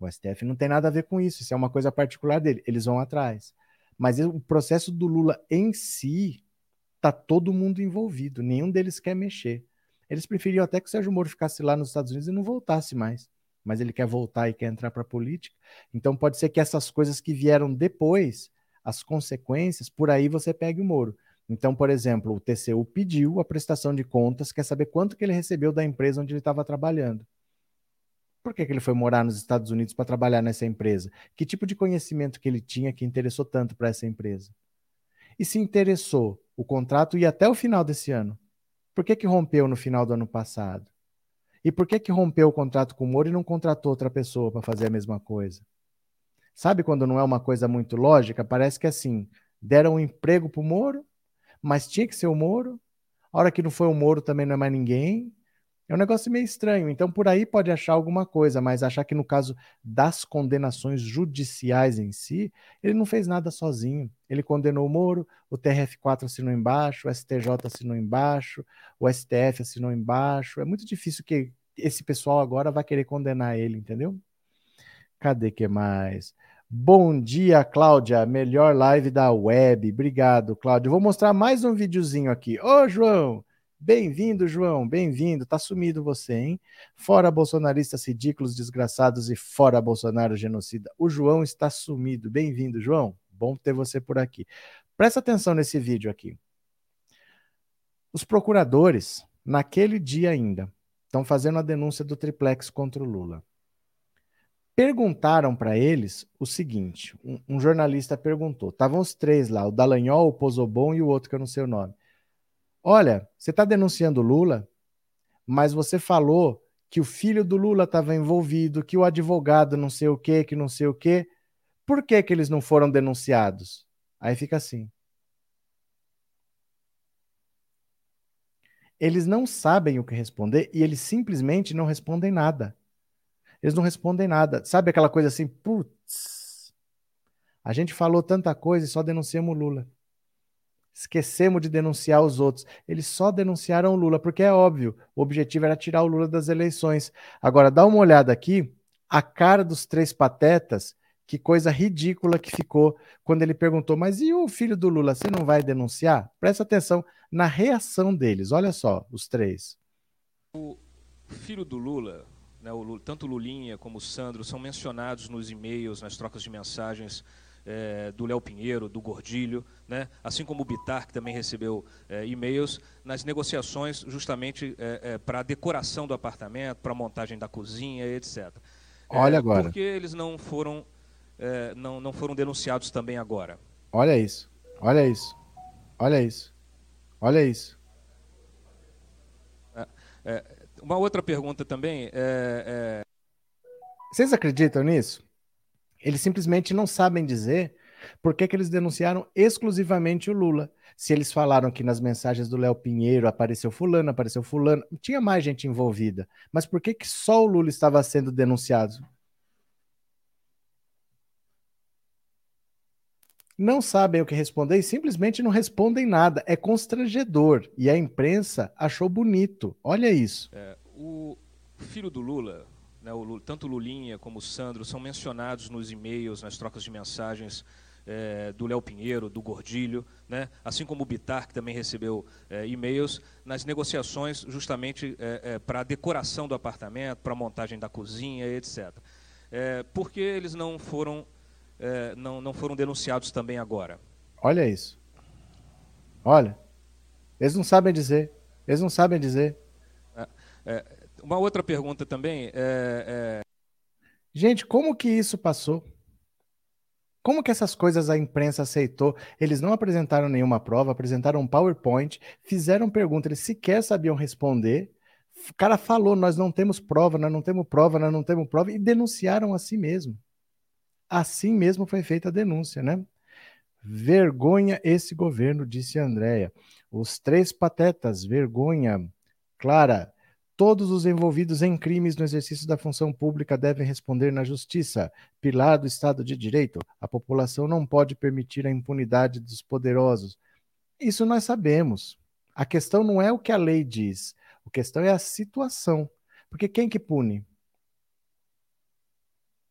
o STF não tem nada a ver com isso, isso é uma coisa particular dele, eles vão atrás. Mas o processo do Lula em si, tá todo mundo envolvido, nenhum deles quer mexer. Eles preferiam até que o Sérgio Moro ficasse lá nos Estados Unidos e não voltasse mais. Mas ele quer voltar e quer entrar para a política. Então pode ser que essas coisas que vieram depois, as consequências, por aí você pegue o Moro. Então, por exemplo, o TCU pediu a prestação de contas, quer saber quanto que ele recebeu da empresa onde ele estava trabalhando. Por que, que ele foi morar nos Estados Unidos para trabalhar nessa empresa? Que tipo de conhecimento que ele tinha que interessou tanto para essa empresa? E se interessou, o contrato ia até o final desse ano. Por que, que rompeu no final do ano passado? E por que, que rompeu o contrato com o Moro e não contratou outra pessoa para fazer a mesma coisa? Sabe quando não é uma coisa muito lógica? Parece que assim, deram um emprego para o Moro, mas tinha que ser o Moro. A hora que não foi o Moro também não é mais ninguém. É um negócio meio estranho. Então, por aí pode achar alguma coisa, mas achar que no caso das condenações judiciais em si, ele não fez nada sozinho. Ele condenou o Moro, o TRF4 assinou embaixo, o STJ assinou embaixo, o STF assinou embaixo. É muito difícil que esse pessoal agora vá querer condenar ele, entendeu? Cadê que mais? Bom dia, Cláudia. Melhor live da web. Obrigado, Cláudia. Vou mostrar mais um videozinho aqui. Ô, João! Bem-vindo, João. Bem-vindo. Tá sumido você, hein? Fora bolsonaristas ridículos, desgraçados e fora Bolsonaro genocida. O João está sumido. Bem-vindo, João. Bom ter você por aqui. Presta atenção nesse vídeo aqui. Os procuradores, naquele dia ainda, estão fazendo a denúncia do triplex contra o Lula perguntaram para eles o seguinte: um, um, jornalista perguntou, estavam os três lá, o Dallagnol, o Pozobon e o outro que eu não sei o nome. Olha, você está denunciando Lula, mas você falou que o filho do Lula estava envolvido, que o advogado não sei o que, que não sei o que. Por que, que eles não foram denunciados? Aí fica assim. Eles não sabem o que responder e eles simplesmente não respondem nada. Eles não respondem nada. Sabe aquela coisa assim, putz, a gente falou tanta coisa e só denunciamos o Lula. Esquecemos de denunciar os outros. Eles só denunciaram o Lula, porque é óbvio, o objetivo era tirar o Lula das eleições. Agora, dá uma olhada aqui, a cara dos três patetas, que coisa ridícula que ficou quando ele perguntou: Mas e o filho do Lula, você não vai denunciar? Presta atenção na reação deles. Olha só, os três. O filho do Lula né, o, tanto o Lulinha como o Sandro são mencionados nos e-mails, nas trocas de mensagens é, do Léo Pinheiro, do Gordilho, né, assim como o Bitar, que também recebeu é, e-mails, nas negociações justamente é, para a decoração do apartamento, para a montagem da cozinha, etc. Olha agora. Porque eles não foram não, não foram denunciados também agora? Olha isso, olha isso, olha isso, olha isso. É, uma outra pergunta também é, é Vocês acreditam nisso? Eles simplesmente não sabem dizer por que, que eles denunciaram exclusivamente o Lula. Se eles falaram que nas mensagens do Léo Pinheiro apareceu fulano, apareceu fulano, tinha mais gente envolvida. Mas por que, que só o Lula estava sendo denunciado? Não sabem o que responder e simplesmente não respondem nada. É constrangedor. E a imprensa achou bonito. Olha isso. É, o filho do Lula, né, o Lula, tanto o Lulinha como o Sandro, são mencionados nos e-mails, nas trocas de mensagens é, do Léo Pinheiro, do Gordilho, né? assim como o Bitar, que também recebeu é, e-mails, nas negociações justamente é, é para a decoração do apartamento, para a montagem da cozinha, etc. É, por que eles não foram, é, não, não foram denunciados também agora? Olha isso. Olha. Eles não sabem dizer. Eles não sabem dizer. uma outra pergunta também. Gente, como que isso passou? Como que essas coisas a imprensa aceitou? Eles não apresentaram nenhuma prova, apresentaram um PowerPoint, fizeram pergunta, eles sequer sabiam responder. O cara falou: nós não temos prova, nós não temos prova, nós não temos prova, e denunciaram a si mesmo. Assim mesmo foi feita a denúncia, né? Vergonha esse governo, disse Andréia. Os três patetas, vergonha. Clara, Todos os envolvidos em crimes no exercício da função pública devem responder na justiça. Pilar do Estado de Direito. A população não pode permitir a impunidade dos poderosos. Isso nós sabemos. A questão não é o que a lei diz. A questão é a situação. Porque quem que pune?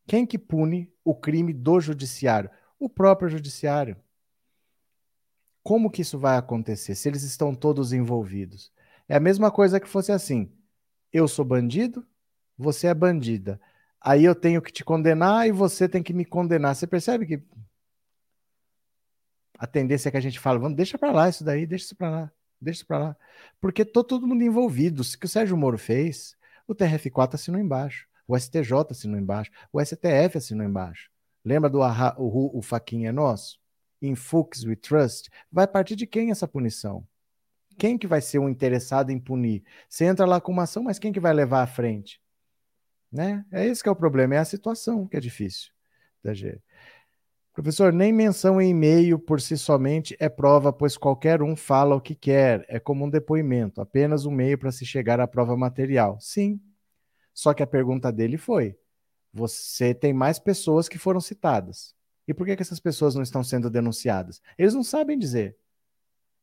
Quem que pune o crime do judiciário? O próprio judiciário. Como que isso vai acontecer se eles estão todos envolvidos? É a mesma coisa que fosse assim eu sou bandido, você é bandida. Aí eu tenho que te condenar e você tem que me condenar. Você percebe que a tendência é que a gente fala, vamos, deixa para lá isso daí, deixa isso para lá, deixa isso para lá. Porque tô todo mundo envolvido. O que o Sérgio Moro fez, o TRF4 assinou embaixo, o STJ assinou embaixo, o STF assinou embaixo. Lembra do o, o faquinha é nosso? In Fuchs we trust. Vai partir de quem essa punição? Quem que vai ser o interessado em punir? Você entra lá com uma ação, mas quem que vai levar à frente? Né? É esse que é o problema, é a situação que é difícil da. Professor, nem menção em e-mail por si somente é prova, pois qualquer um fala o que quer. É como um depoimento, apenas um meio para se chegar à prova material. Sim. Só que a pergunta dele foi: você tem mais pessoas que foram citadas. E por que, que essas pessoas não estão sendo denunciadas? Eles não sabem dizer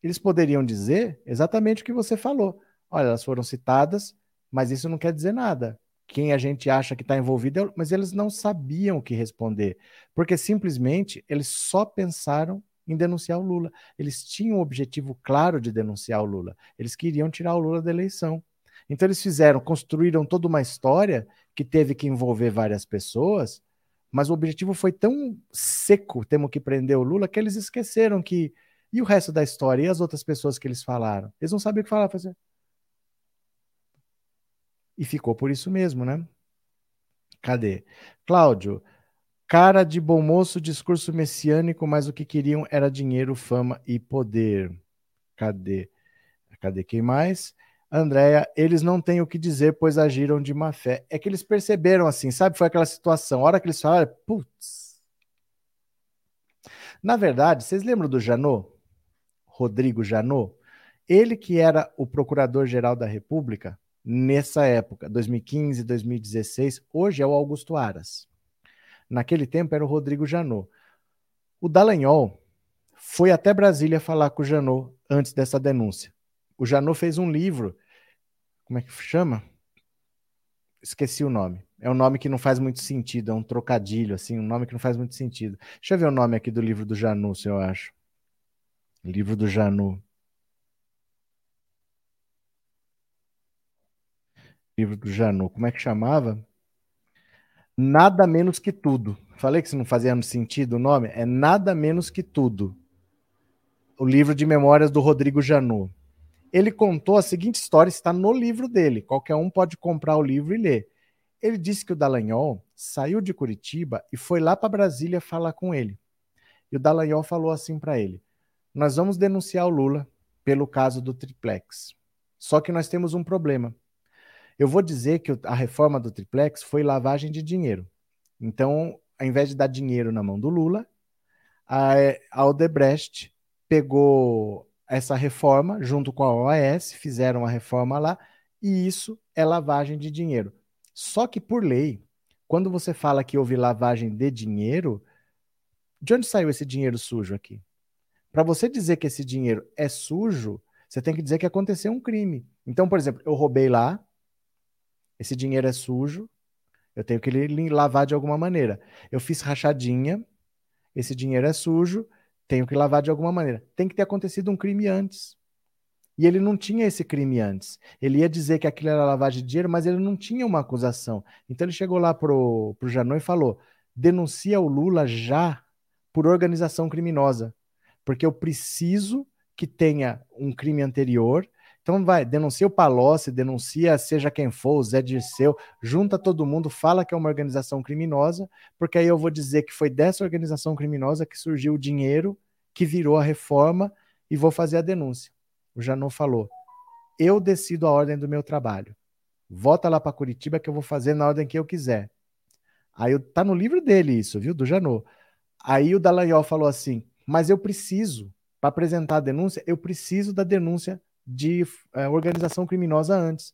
eles poderiam dizer exatamente o que você falou. Olha, elas foram citadas, mas isso não quer dizer nada. Quem a gente acha que está envolvido, é... mas eles não sabiam o que responder, porque simplesmente eles só pensaram em denunciar o Lula. Eles tinham o objetivo claro de denunciar o Lula. Eles queriam tirar o Lula da eleição. Então eles fizeram, construíram toda uma história que teve que envolver várias pessoas, mas o objetivo foi tão seco, temos que prender o Lula, que eles esqueceram que e o resto da história? E as outras pessoas que eles falaram? Eles não sabiam o que falar. Fazer. E ficou por isso mesmo, né? Cadê? Cláudio, cara de bom moço, discurso messiânico, mas o que queriam era dinheiro, fama e poder. Cadê? Cadê quem mais? Andréia, eles não têm o que dizer, pois agiram de má fé. É que eles perceberam assim, sabe? Foi aquela situação. A hora que eles falaram, putz. Na verdade, vocês lembram do Janot? Rodrigo Janot, ele que era o procurador-geral da República nessa época, 2015, 2016, hoje é o Augusto Aras. Naquele tempo era o Rodrigo Janot. O Dallagnol foi até Brasília falar com o Janot antes dessa denúncia. O Janot fez um livro, como é que chama? Esqueci o nome. É um nome que não faz muito sentido, é um trocadilho, assim, um nome que não faz muito sentido. Deixa eu ver o nome aqui do livro do Janot, eu acho. Livro do Janu. Livro do Janu. Como é que chamava? Nada menos que tudo. Falei que se não fazia sentido o nome? É Nada Menos que Tudo. O livro de memórias do Rodrigo Janu. Ele contou a seguinte história, está no livro dele. Qualquer um pode comprar o livro e ler. Ele disse que o Dallagnol saiu de Curitiba e foi lá para Brasília falar com ele. E o Dallagnol falou assim para ele: Nós vamos denunciar o Lula pelo caso do triplex. Só que nós temos um problema. Eu vou dizer que a reforma do triplex foi lavagem de dinheiro. Então, ao invés de dar dinheiro na mão do Lula, a Odebrecht pegou essa reforma junto com a OAS, fizeram a reforma lá, e isso é lavagem de dinheiro. Só que por lei, quando você fala que houve lavagem de dinheiro, de onde saiu esse dinheiro sujo aqui? Para você dizer que esse dinheiro é sujo, você tem que dizer que aconteceu um crime. Então, por exemplo, eu roubei lá, esse dinheiro é sujo, eu tenho que lavar de alguma maneira. Eu fiz rachadinha, esse dinheiro é sujo, tenho que lavar de alguma maneira. Tem que ter acontecido um crime antes. E ele não tinha esse crime antes. Ele ia dizer que aquilo era lavagem de dinheiro, mas ele não tinha uma acusação. Então ele chegou lá pro, pro Janot e falou: denuncia o Lula já por organização criminosa. Porque eu preciso que tenha um crime anterior então vai, denuncia o Palocci, denuncia seja quem for, o Zé Dirceu, junta todo mundo, fala que é uma organização criminosa, porque aí eu vou dizer que foi dessa organização criminosa que surgiu o dinheiro que virou a reforma e vou fazer a denúncia. O Janot falou: eu decido a ordem do meu trabalho. Volta lá para Curitiba que eu vou fazer na ordem que eu quiser. Aí tá no livro dele isso, viu, do Janot. Aí o Dallagnol falou assim: mas eu preciso, para apresentar a denúncia, eu preciso da denúncia de é, organização criminosa antes.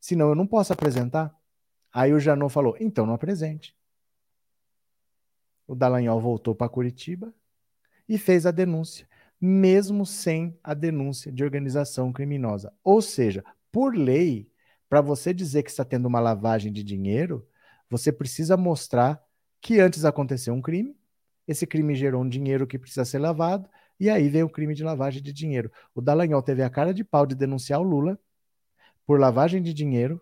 Senão eu não posso apresentar. Aí o Janot falou: então não apresente. O Dallagnol voltou para Curitiba e fez a denúncia, mesmo sem a denúncia de organização criminosa. Ou seja, por lei, para você dizer que está tendo uma lavagem de dinheiro, você precisa mostrar que antes aconteceu um crime, esse crime gerou um dinheiro que precisa ser lavado, e aí veio o crime de lavagem de dinheiro. O Dallagnol teve a cara de pau de denunciar o Lula por lavagem de dinheiro,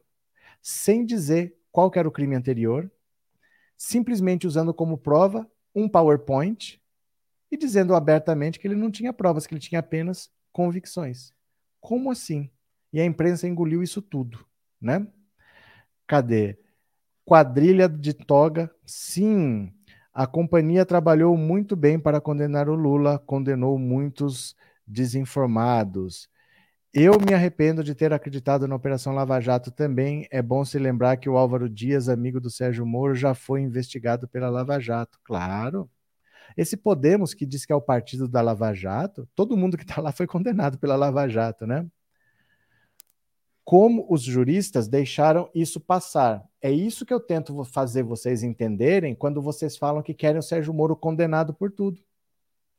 sem dizer qual era o crime anterior, simplesmente usando como prova um PowerPoint e dizendo abertamente que ele não tinha provas, que ele tinha apenas convicções. Como assim? E a imprensa engoliu isso tudo, né? Cadê? Quadrilha de toga, sim. A companhia trabalhou muito bem para condenar o Lula, condenou muitos desinformados. Eu me arrependo de ter acreditado na Operação Lava Jato também. É bom se lembrar que o Álvaro Dias, amigo do Sérgio Moro, já foi investigado pela Lava Jato. Claro. Esse Podemos, que diz que é o partido da Lava Jato, todo mundo que está lá foi condenado pela Lava Jato, né? Como os juristas deixaram isso passar. É isso que eu tento fazer vocês entenderem quando vocês falam que querem o Sérgio Moro condenado por tudo.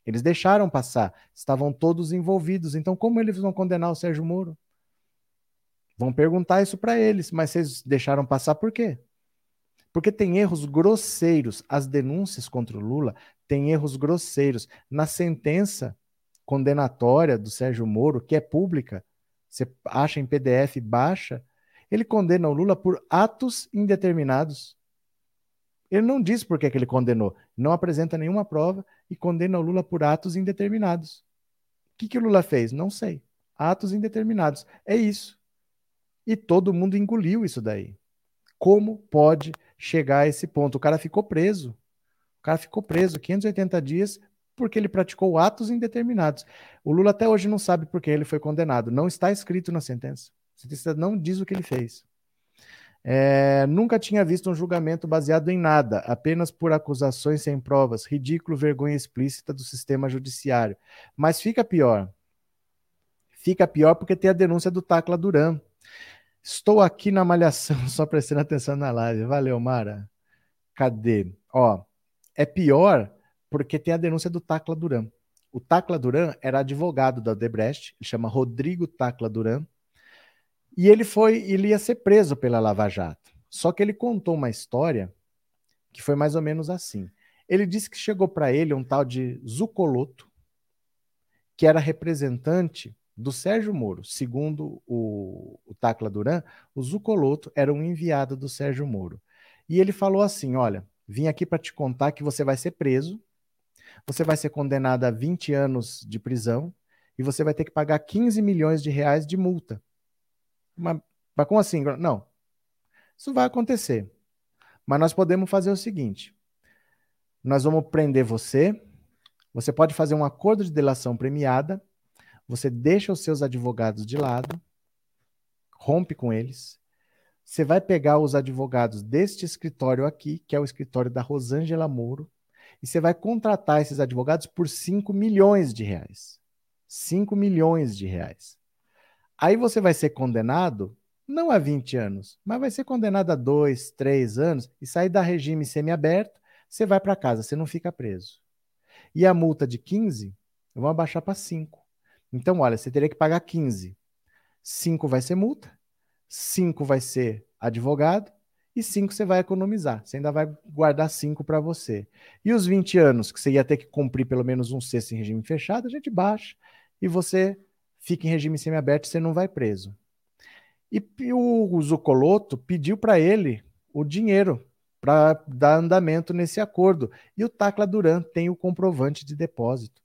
Eles deixaram passar, estavam todos envolvidos. Então, como eles vão condenar o Sérgio Moro? Vão perguntar isso para eles, mas vocês deixaram passar por quê? Porque tem erros grosseiros. As denúncias contra o Lula têm erros grosseiros. Na sentença condenatória do Sérgio Moro, que é pública, você acha em PDF, baixa, ele condena o Lula por atos indeterminados. Ele não diz por que, ele condenou, não apresenta nenhuma prova e condena o Lula por atos indeterminados. O que, que o Lula fez? Não sei. Atos indeterminados. É isso. E todo mundo engoliu isso daí. Como pode chegar a esse ponto? O cara ficou preso. O cara ficou preso 580 dias porque ele praticou atos indeterminados. O Lula até hoje não sabe por que ele foi condenado. Não está escrito na sentença. A sentença não diz o que ele fez. É, nunca tinha visto um julgamento baseado em nada, apenas por acusações sem provas. Ridículo, vergonha explícita do sistema judiciário. Mas fica pior. Fica pior porque tem a denúncia do Tacla Duran. Estou aqui na malhação, só prestando atenção na live. Valeu, Mara. Cadê? Ó, é pior porque tem a denúncia do Tacla Duran. O Tacla Duran era advogado da Odebrecht, ele chama Rodrigo Tacla Duran, e ele foi, ele ia ser preso pela Lava Jato. Só que ele contou uma história que foi mais ou menos assim. Ele disse que chegou para ele um tal de Zucoloto, que era representante do Sérgio Moro. Segundo o, o Tacla Duran, o Zucoloto era um enviado do Sérgio Moro. E ele falou assim: Olha, vim aqui para te contar que você vai ser preso você vai ser condenado a 20 anos de prisão e você vai ter que pagar 15 milhões de reais de multa. Mas, mas como assim? Não. Isso vai acontecer. Mas nós podemos fazer o seguinte: nós vamos prender você. Você pode fazer um acordo de delação premiada. Você deixa os seus advogados de lado, rompe com eles. Você vai pegar os advogados deste escritório aqui, que é o escritório da Rosângela Moro, e você vai contratar esses advogados por 5 milhões de reais. 5 milhões de reais. Aí você vai ser condenado não a 20 anos, mas vai ser condenado a 2, 3 anos e sair da regime semiaberto, você vai para casa, você não fica preso. E a multa de 15, vão abaixar para 5. Então, olha, você teria que pagar 15. 5 vai ser multa, 5 vai ser advogado e 5 você vai economizar. Você ainda vai guardar 5 para você. E os 20 anos que você ia ter que cumprir pelo menos um sexto em regime fechado, a gente baixa e você fica em regime semiaberto e você não vai preso. E o Zucoloto pediu para ele o dinheiro para dar andamento nesse acordo. E o Tacla Duran tem o comprovante de depósito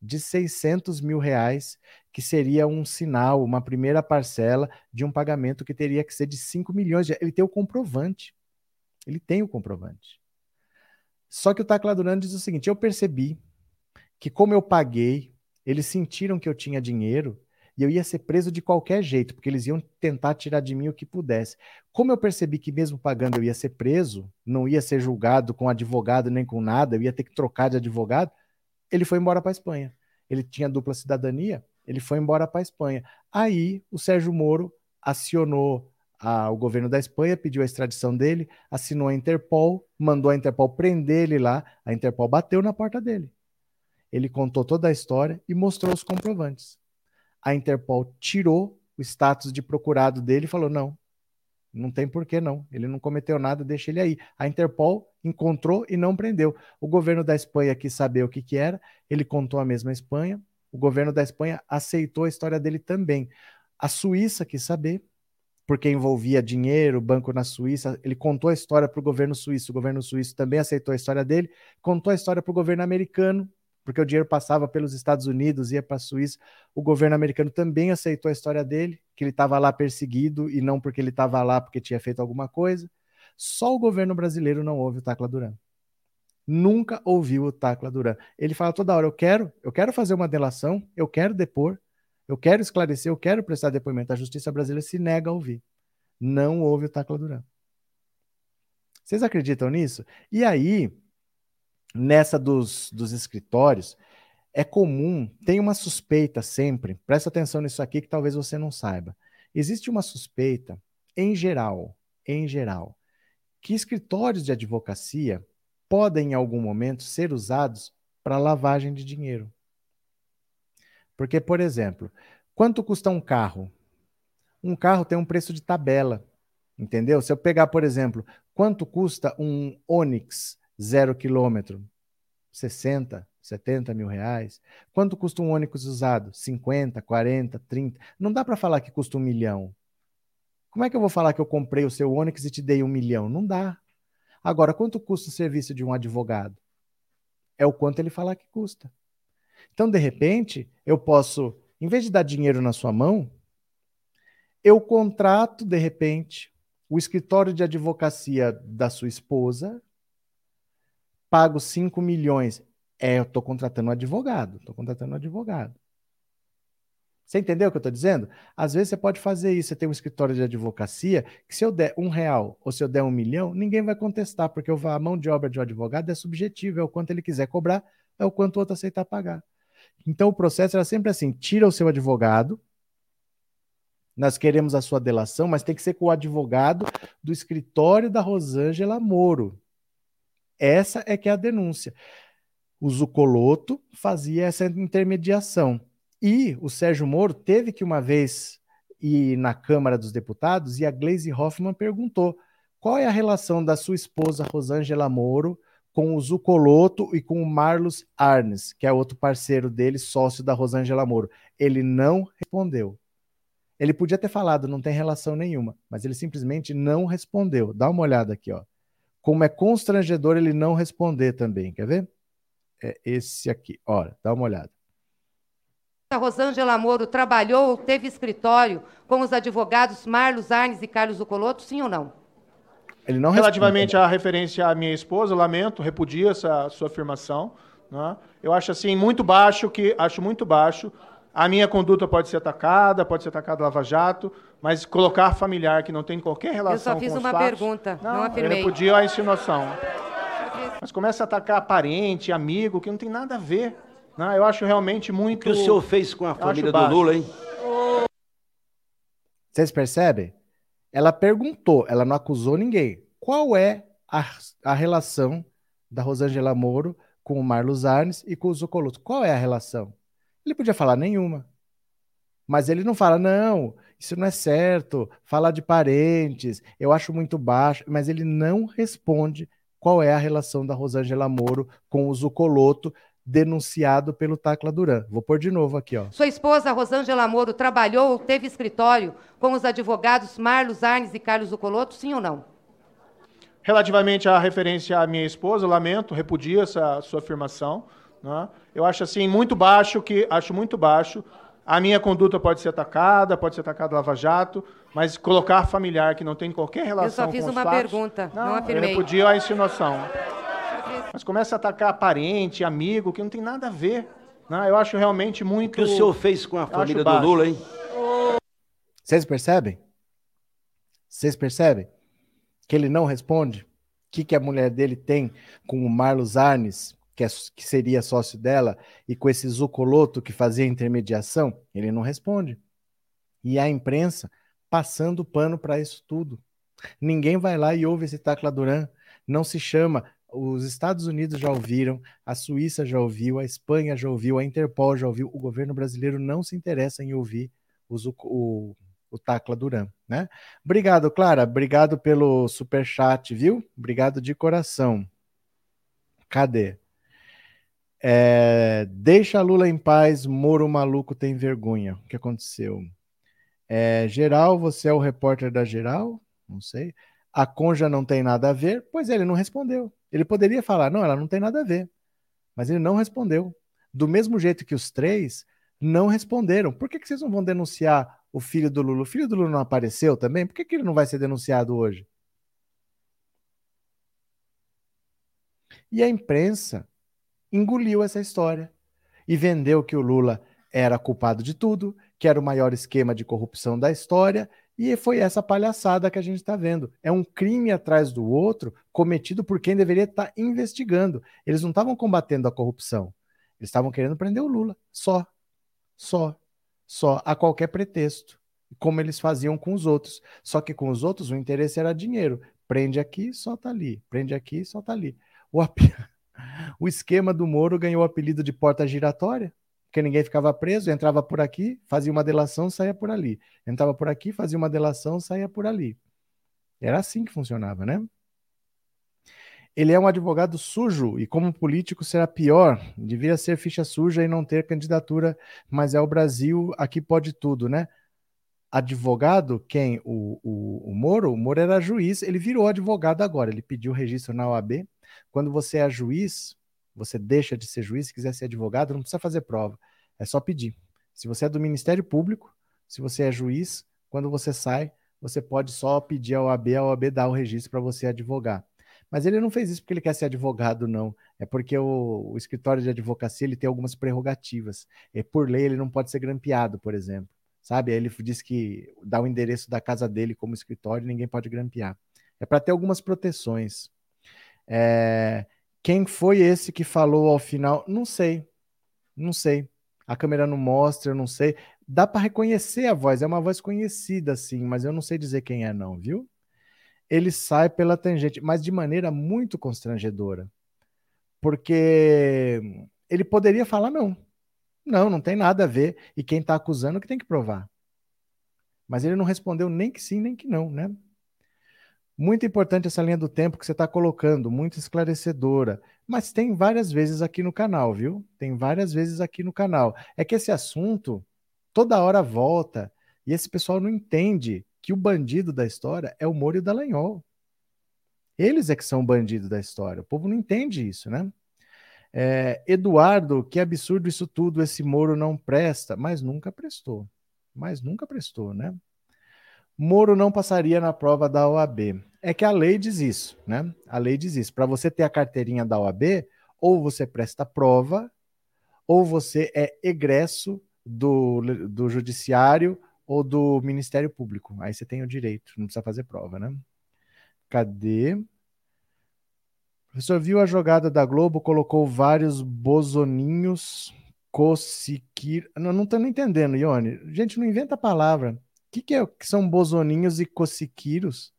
de 600 mil reais, que seria um sinal, uma primeira parcela de um pagamento que teria que ser de 5 milhões. De... Ele tem o comprovante. Ele tem o comprovante. Só que o Tacla Duran diz o seguinte: eu percebi que, como eu paguei, eles sentiram que eu tinha dinheiro e eu ia ser preso de qualquer jeito, porque eles iam tentar tirar de mim o que pudesse. Como eu percebi que mesmo pagando eu ia ser preso, não ia ser julgado com advogado nem com nada, eu ia ter que trocar de advogado, ele foi embora para a Espanha. Ele tinha dupla cidadania, ele foi embora para a Espanha. Aí o Sérgio Moro acionou a, o governo da Espanha, pediu a extradição dele, assinou a Interpol, mandou a Interpol prender ele lá, a Interpol bateu na porta dele. Ele contou toda a história e mostrou os comprovantes a Interpol tirou o status de procurado dele e falou: não, não tem porquê não. Ele não cometeu nada, deixa ele aí. A Interpol encontrou e não prendeu. O governo da Espanha quis saber o que, que era, ele contou a mesma Espanha. O governo da Espanha aceitou a história dele também. A Suíça quis saber, porque envolvia dinheiro, banco na Suíça. Ele contou a história para o governo suíço. O governo suíço também aceitou a história dele. Contou a história para o governo americano porque o dinheiro passava pelos Estados Unidos, ia para a Suíça. O governo americano também aceitou a história dele, que ele estava lá perseguido e não porque ele estava lá porque tinha feito alguma coisa. Só o governo brasileiro não ouve o Tacla Duran. Nunca ouviu o Tacla Duran. Ele fala toda hora: eu quero, eu quero fazer uma delação, eu quero depor, eu quero esclarecer, eu quero prestar depoimento. A justiça brasileira se nega a ouvir. Não ouve o Tacla Duran. Vocês acreditam nisso? E aí, nessa dos, dos escritórios, é comum, tem uma suspeita sempre, presta atenção nisso aqui que talvez você não saiba. Existe uma suspeita, em geral, em geral, que escritórios de advocacia podem, em algum momento, ser usados para lavagem de dinheiro. Porque, por exemplo, quanto custa um carro? Um carro tem um preço de tabela, entendeu? Se eu pegar, por exemplo, quanto custa um Onix zero quilômetro, 60, 70 mil reais. Quanto custa um ônibus usado? 50, 40, 30. Não dá para falar que custa um milhão. Como é que eu vou falar que eu comprei o seu ônibus e te dei um milhão? Não dá. Agora, quanto custa o serviço de um advogado? É o quanto ele falar que custa. Então, de repente, eu posso, em vez de dar dinheiro na sua mão, eu contrato, de repente, o escritório de advocacia da sua esposa pago 5 milhões. É, eu estou contratando um advogado. Estou contratando um advogado. Você entendeu o que eu estou dizendo? Às vezes você pode fazer isso. Você tem um escritório de advocacia que se eu der um real ou se eu der um milhão, ninguém vai contestar, porque a mão de obra de um advogado é subjetiva, é o quanto ele quiser cobrar, é o quanto o outro aceitar pagar. Então o processo era sempre assim: tira o seu advogado, nós queremos a sua delação, mas tem que ser com o advogado do escritório da Rosângela Moro. Essa é que é a denúncia. O Zucoloto fazia essa intermediação. E o Sérgio Moro teve que uma vez ir na Câmara dos Deputados e a Glaze Hoffman perguntou qual é a relação da sua esposa Rosângela Moro com o Zucoloto e com o Marlos Arnes, que é outro parceiro dele, sócio da Rosângela Moro. Ele não respondeu. Ele podia ter falado, não tem relação nenhuma, mas ele simplesmente não respondeu. Dá uma olhada aqui, ó como é constrangedor ele não responder também. Quer ver? É esse aqui. Olha, dá uma olhada. A Rosângela Moro trabalhou ou teve escritório com os advogados Marlos Arnes e Carlos Ocoloto, sim ou não? Ele não Relativamente responde. à referência à minha esposa, lamento, repudio essa sua afirmação. Né? Eu acho assim muito baixo que acho muito baixo. A minha conduta pode ser atacada, pode ser atacada Lava Jato, mas colocar familiar que não tem qualquer relação com Eu só fiz uma fatos, pergunta, não, não afirmei. Eu repudio a insinuação. Mas começa a atacar parente, amigo, que não tem nada a ver. Não, eu acho realmente muito. O que o senhor fez com a família do Lula, hein? Vocês percebem? Ela perguntou, ela não acusou ninguém. Qual é a, a relação da Rosângela Moro com o Marlos Arnes e com o Zucoloto? Qual é a relação? Ele podia falar nenhuma. Mas ele não fala, não, isso não é certo, falar de parentes, eu acho muito baixo, mas ele não responde qual é a relação da Rosângela Moro com o Zucoloto, denunciado pelo Tacla Duran. Vou pôr de novo aqui, ó. Sua esposa, Rosângela Moro, trabalhou ou teve escritório com os advogados Marlos Arnes e Carlos Zucoloto, sim ou não? Relativamente à referência à minha esposa, lamento, repudio essa sua afirmação. Né? Eu acho assim muito baixo que acho muito baixo. A minha conduta pode ser atacada, pode ser atacada Lava Jato, mas colocar familiar que não tem qualquer relação com Eu só fiz uma fatos, pergunta, não, não afirmei. Eu repudio a insinuação. Mas começa a atacar parente, amigo, que não tem nada a ver. Não, eu acho realmente muito. O que o senhor fez com a família do Lula, hein? Vocês percebem? Vocês percebem? Que ele não responde? O que, que a mulher dele tem com o Marlos Arnes, que, é, que seria sócio dela, e com esse Zucoloto que fazia intermediação? Ele não responde. E a imprensa passando pano para isso tudo. Ninguém vai lá e ouve esse Tacla Duran. Não se chama os Estados Unidos já ouviram, a Suíça já ouviu, a Espanha já ouviu, a Interpol já ouviu, o governo brasileiro não se interessa em ouvir os, o, o Tacla Duran, né? Obrigado, Clara, obrigado pelo super chat, viu? Obrigado de coração. Cadê? É, deixa Lula em paz, Moro maluco tem vergonha. O que aconteceu? É, geral, você é o repórter da Geral? Não sei. A Conja não tem nada a ver? Pois é, ele não respondeu. Ele poderia falar, não, ela não tem nada a ver. Mas ele não respondeu. Do mesmo jeito que os três não responderam. Por que, que vocês não vão denunciar o filho do Lula? O filho do Lula não apareceu também? Por que, que ele não vai ser denunciado hoje? E a imprensa engoliu essa história e vendeu que o Lula era culpado de tudo, que era o maior esquema de corrupção da história e foi essa palhaçada que a gente está vendo. É um crime atrás do outro cometido por quem deveria estar tá investigando. Eles não estavam combatendo a corrupção. Eles estavam querendo prender o Lula. Só. Só. Só. A qualquer pretexto. Como eles faziam com os outros. Só que com os outros o interesse era dinheiro. Prende aqui, solta ali. Prende aqui, solta ali. O, ap... o esquema do Moro ganhou o apelido de porta giratória porque ninguém ficava preso, entrava por aqui, fazia uma delação, saía por ali. Entrava por aqui, fazia uma delação, saía por ali. Era assim que funcionava, né? Ele é um advogado sujo e, como político, será pior. Devia ser ficha suja e não ter candidatura, mas é o Brasil, aqui pode tudo, né? Advogado, quem? O, o, o Moro? O Moro era juiz, ele virou advogado agora, ele pediu registro na OAB. Quando você é juiz, você deixa de ser juiz, se quiser ser advogado, não precisa fazer prova, é só pedir. Se você é do Ministério Público, se você é juiz, quando você sai, você pode só pedir ao OAB, a OAB dá o registro para você advogar. Mas ele não fez isso porque ele quer ser advogado, não. É porque o, o, escritório de advocacia ele tem algumas prerrogativas. E por lei ele não pode ser grampeado, por exemplo. Sabe? Ele diz que dá o endereço da casa dele como escritório e ninguém pode grampear. É para ter algumas proteções. É, quem foi esse que falou ao final? Não sei. Não sei. A câmera não mostra, eu não sei. Dá para reconhecer a voz, é uma voz conhecida, sim, mas eu não sei dizer quem é, não, viu? Ele sai pela tangente, mas de maneira muito constrangedora. Porque ele poderia falar não. Não, não tem nada a ver. E quem está acusando que tem que provar. Mas ele não respondeu nem que sim, nem que não, né? Muito importante essa linha do tempo que você está colocando, muito esclarecedora. Mas tem várias vezes aqui no canal, viu? Tem várias vezes aqui no canal. É que esse assunto toda hora volta e esse pessoal não entende que o bandido da história é o Moro e o Dallagnol. Eles é que são bandido da história. O povo não entende isso, né? É, Eduardo, que absurdo isso tudo, esse Moro não presta, mas nunca prestou. Mas nunca prestou, né? Moro não passaria na prova da OAB. É que a lei diz isso, né? A lei diz isso. Para você ter a carteirinha da OAB, ou você presta prova, ou você é egresso do, do judiciário ou do Ministério Público. Aí você tem o direito, não precisa fazer prova, né? Cadê? Professor viu a jogada da Globo, colocou vários bozoninhos, cosiquir. Não, não tô entendendo, Ione. Gente, não inventa a palavra. Que, que, é, que são bozoninhos e cosiquiros?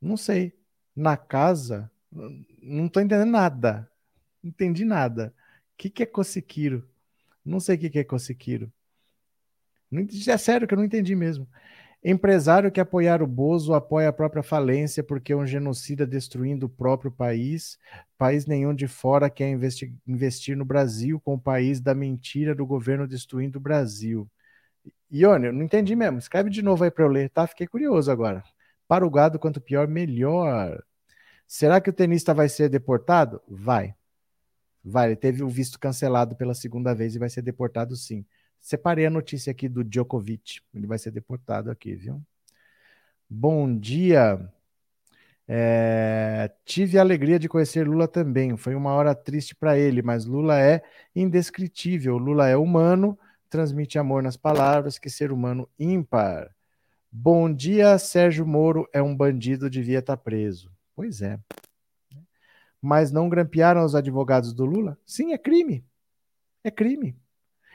Não sei. Na casa, não tô entendendo nada. Não entendi nada. O que, que é cosiquiro? Não sei o que, que é cosiquiro. É sério que eu não entendi mesmo. Empresário que apoiar o Bozo apoia a própria falência porque é um genocida destruindo o próprio país. País nenhum de fora quer investir, investir no Brasil com o país da mentira do governo destruindo o Brasil. Ione, eu não entendi mesmo. Escreve de novo aí para eu ler, tá? Fiquei curioso agora. Para o gado, quanto pior, melhor. Será que o tenista vai ser deportado? Vai. Vai. Ele teve o visto cancelado pela segunda vez e vai ser deportado sim. Separei a notícia aqui do Djokovic. Ele vai ser deportado aqui, viu? Bom dia. É, tive a alegria de conhecer Lula também. Foi uma hora triste para ele, mas Lula é indescritível. Lula é humano, transmite amor nas palavras, que ser humano ímpar. Bom dia, Sérgio Moro é um bandido, devia estar tá preso. Pois é. Mas não grampearam os advogados do Lula? Sim, é crime. É crime.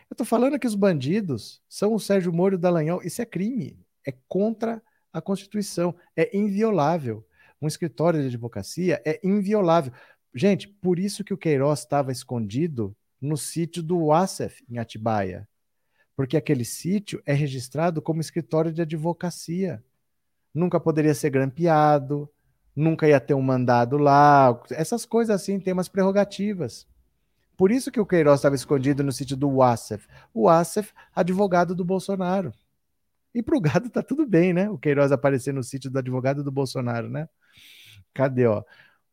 Eu estou falando que os bandidos são o Sérgio Moro e o Dallagnol. Isso é crime. É contra a Constituição. É inviolável. Um escritório de advocacia é inviolável. Gente, por isso que o Queiroz estava escondido no sítio do Wassef, em Atibaia. Porque aquele sítio é registrado como escritório de advocacia. Nunca poderia ser grampeado, nunca ia ter um mandado lá. Essas coisas assim têm umas prerrogativas. Por isso que o Queiroz estava escondido no sítio do Wassef. O Wassef, advogado do Bolsonaro. E para o gado tá tudo bem, né? O Queiroz aparecer no sítio do advogado do Bolsonaro, né? Cadê, ó?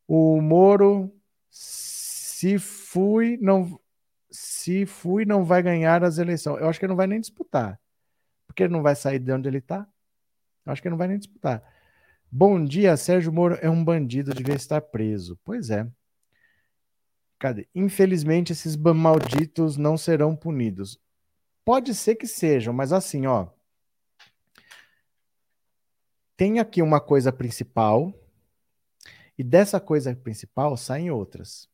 O Moro, se fui, não se fui, não vai ganhar as eleições. Eu acho que ele não vai nem disputar. Porque ele não vai sair de onde ele está. Eu acho que ele não vai nem disputar. Bom dia, Sérgio Moro é um bandido, devia estar preso. Pois é. Cadê? Infelizmente, esses malditos não serão punidos. Pode ser que sejam, mas assim, ó. Tem aqui uma coisa principal, e dessa coisa principal saem outras.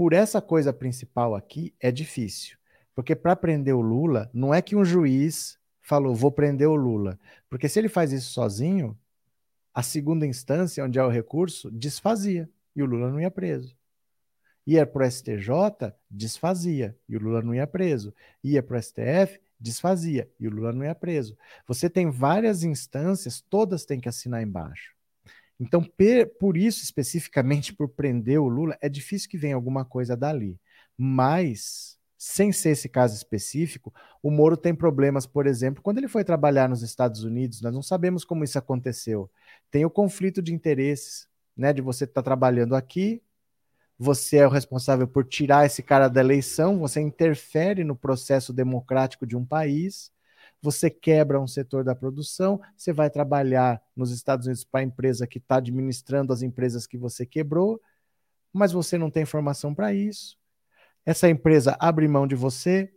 Por essa coisa principal aqui é difícil. Porque para prender o Lula, não é que um juiz falou, vou prender o Lula. Porque se ele faz isso sozinho, a segunda instância, onde é o recurso, desfazia. E o Lula não ia preso. Ia para o STJ, desfazia, e o Lula não ia preso. Ia para o STF, desfazia, e o Lula não ia preso. Você tem várias instâncias, todas têm que assinar embaixo. Então, por isso, especificamente por prender o Lula, é difícil que venha alguma coisa dali. Mas, sem ser esse caso específico, o Moro tem problemas, por exemplo, quando ele foi trabalhar nos Estados Unidos, nós não sabemos como isso aconteceu. Tem o conflito de interesses, né? De você estar tá trabalhando aqui, você é o responsável por tirar esse cara da eleição, você interfere no processo democrático de um país, você quebra um setor da produção, você vai trabalhar nos Estados Unidos para a empresa que está administrando as empresas que você quebrou, mas você não tem formação para isso. Essa empresa abre mão de você,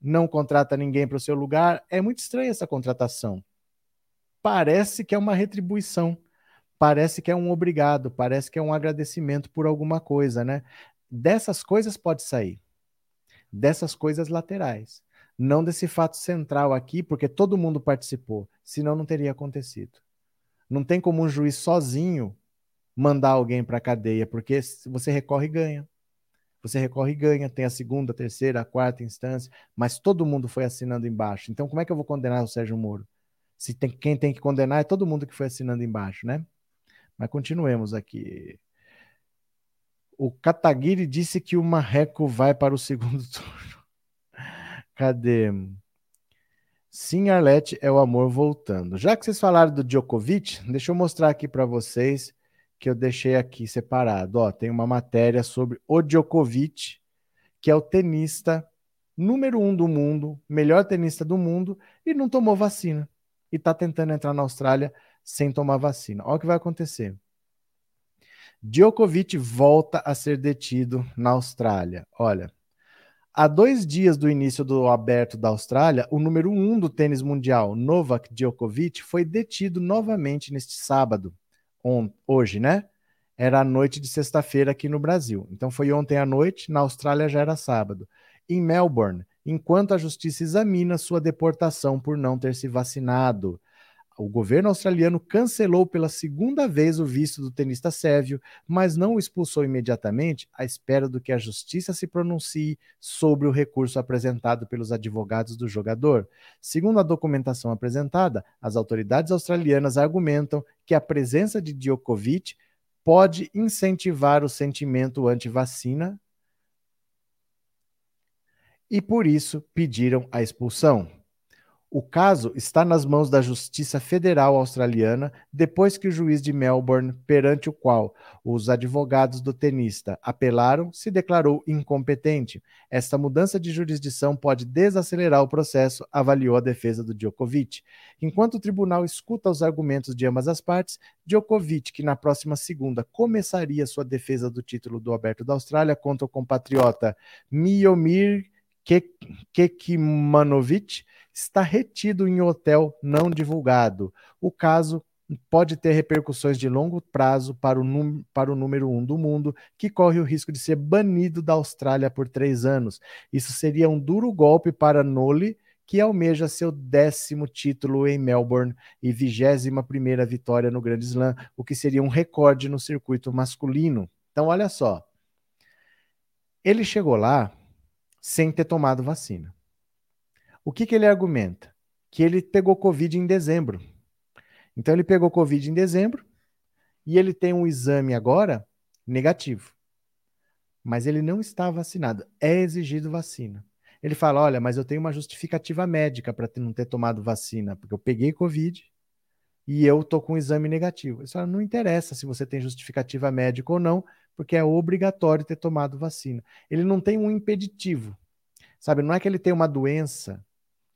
não contrata ninguém para o seu lugar. É muito estranha essa contratação. Parece que é uma retribuição parece que é um obrigado, parece que é um agradecimento por alguma coisa, né? Dessas coisas pode sair, dessas coisas laterais, não desse fato central aqui, porque todo mundo participou, senão não teria acontecido. Não tem como um juiz sozinho mandar alguém para a cadeia, porque você recorre e ganha. Você recorre e ganha, tem a segunda, a terceira, a quarta instância, mas todo mundo foi assinando embaixo. Então, como é que eu vou condenar o Sérgio Moro? Se tem, quem tem que condenar é todo mundo que foi assinando embaixo, né? Mas continuemos aqui. O Kataguiri disse que o Marreco vai para o segundo turno. Cadê? Sim, Arlete, é o amor voltando. Já que vocês falaram do Djokovic, deixa eu mostrar aqui para vocês que eu deixei aqui separado. Ó, tem uma matéria sobre o Djokovic, que é o tenista número um do mundo, melhor tenista do mundo, e não tomou vacina. E está tentando entrar na Austrália sem tomar vacina. Olha o que vai acontecer. Djokovic volta a ser detido na Austrália. Olha, há dois dias do início do aberto da Austrália, o número um do tênis mundial, Novak Djokovic, foi detido novamente neste sábado, hoje, né? Era a noite de sexta-feira aqui no Brasil. Então foi ontem à noite, na Austrália já era sábado. Em Melbourne, enquanto a justiça examina sua deportação por não ter se vacinado o governo australiano cancelou pela segunda vez o visto do tenista sérvio, mas não o expulsou imediatamente, à espera do que a justiça se pronuncie sobre o recurso apresentado pelos advogados do jogador. Segundo a documentação apresentada, as autoridades australianas argumentam que a presença de Djokovic pode incentivar o sentimento anti-vacina e por isso pediram a expulsão. O caso está nas mãos da Justiça Federal Australiana depois que o juiz de Melbourne, perante o qual os advogados do tenista apelaram, se declarou incompetente. Esta mudança de jurisdição pode desacelerar o processo, avaliou a defesa do Djokovic. Enquanto o tribunal escuta os argumentos de ambas as partes, Djokovic, que na próxima segunda começaria sua defesa do título do Aberto da Austrália contra o compatriota Miomir Kekmanovic, está retido em hotel não divulgado. O caso pode ter repercussões de longo prazo para o, para o número um do mundo, que corre o risco de ser banido da Austrália por três anos. Isso seria um duro golpe para Nole, que almeja seu décimo título em Melbourne e vigésima primeira vitória no Grand Slam, o que seria um recorde no circuito masculino. Então, olha só. Ele chegou lá sem ter tomado vacina. O que, que ele argumenta? Que ele pegou Covid em dezembro. Então ele pegou Covid em dezembro e ele tem um exame agora negativo. Mas ele não está vacinado. É exigido vacina. Ele fala: olha, mas eu tenho uma justificativa médica para não ter tomado vacina, porque eu peguei Covid e eu tô com um exame negativo. Fala, não interessa se você tem justificativa médica ou não, porque é obrigatório ter tomado vacina. Ele não tem um impeditivo. Sabe, não é que ele tem uma doença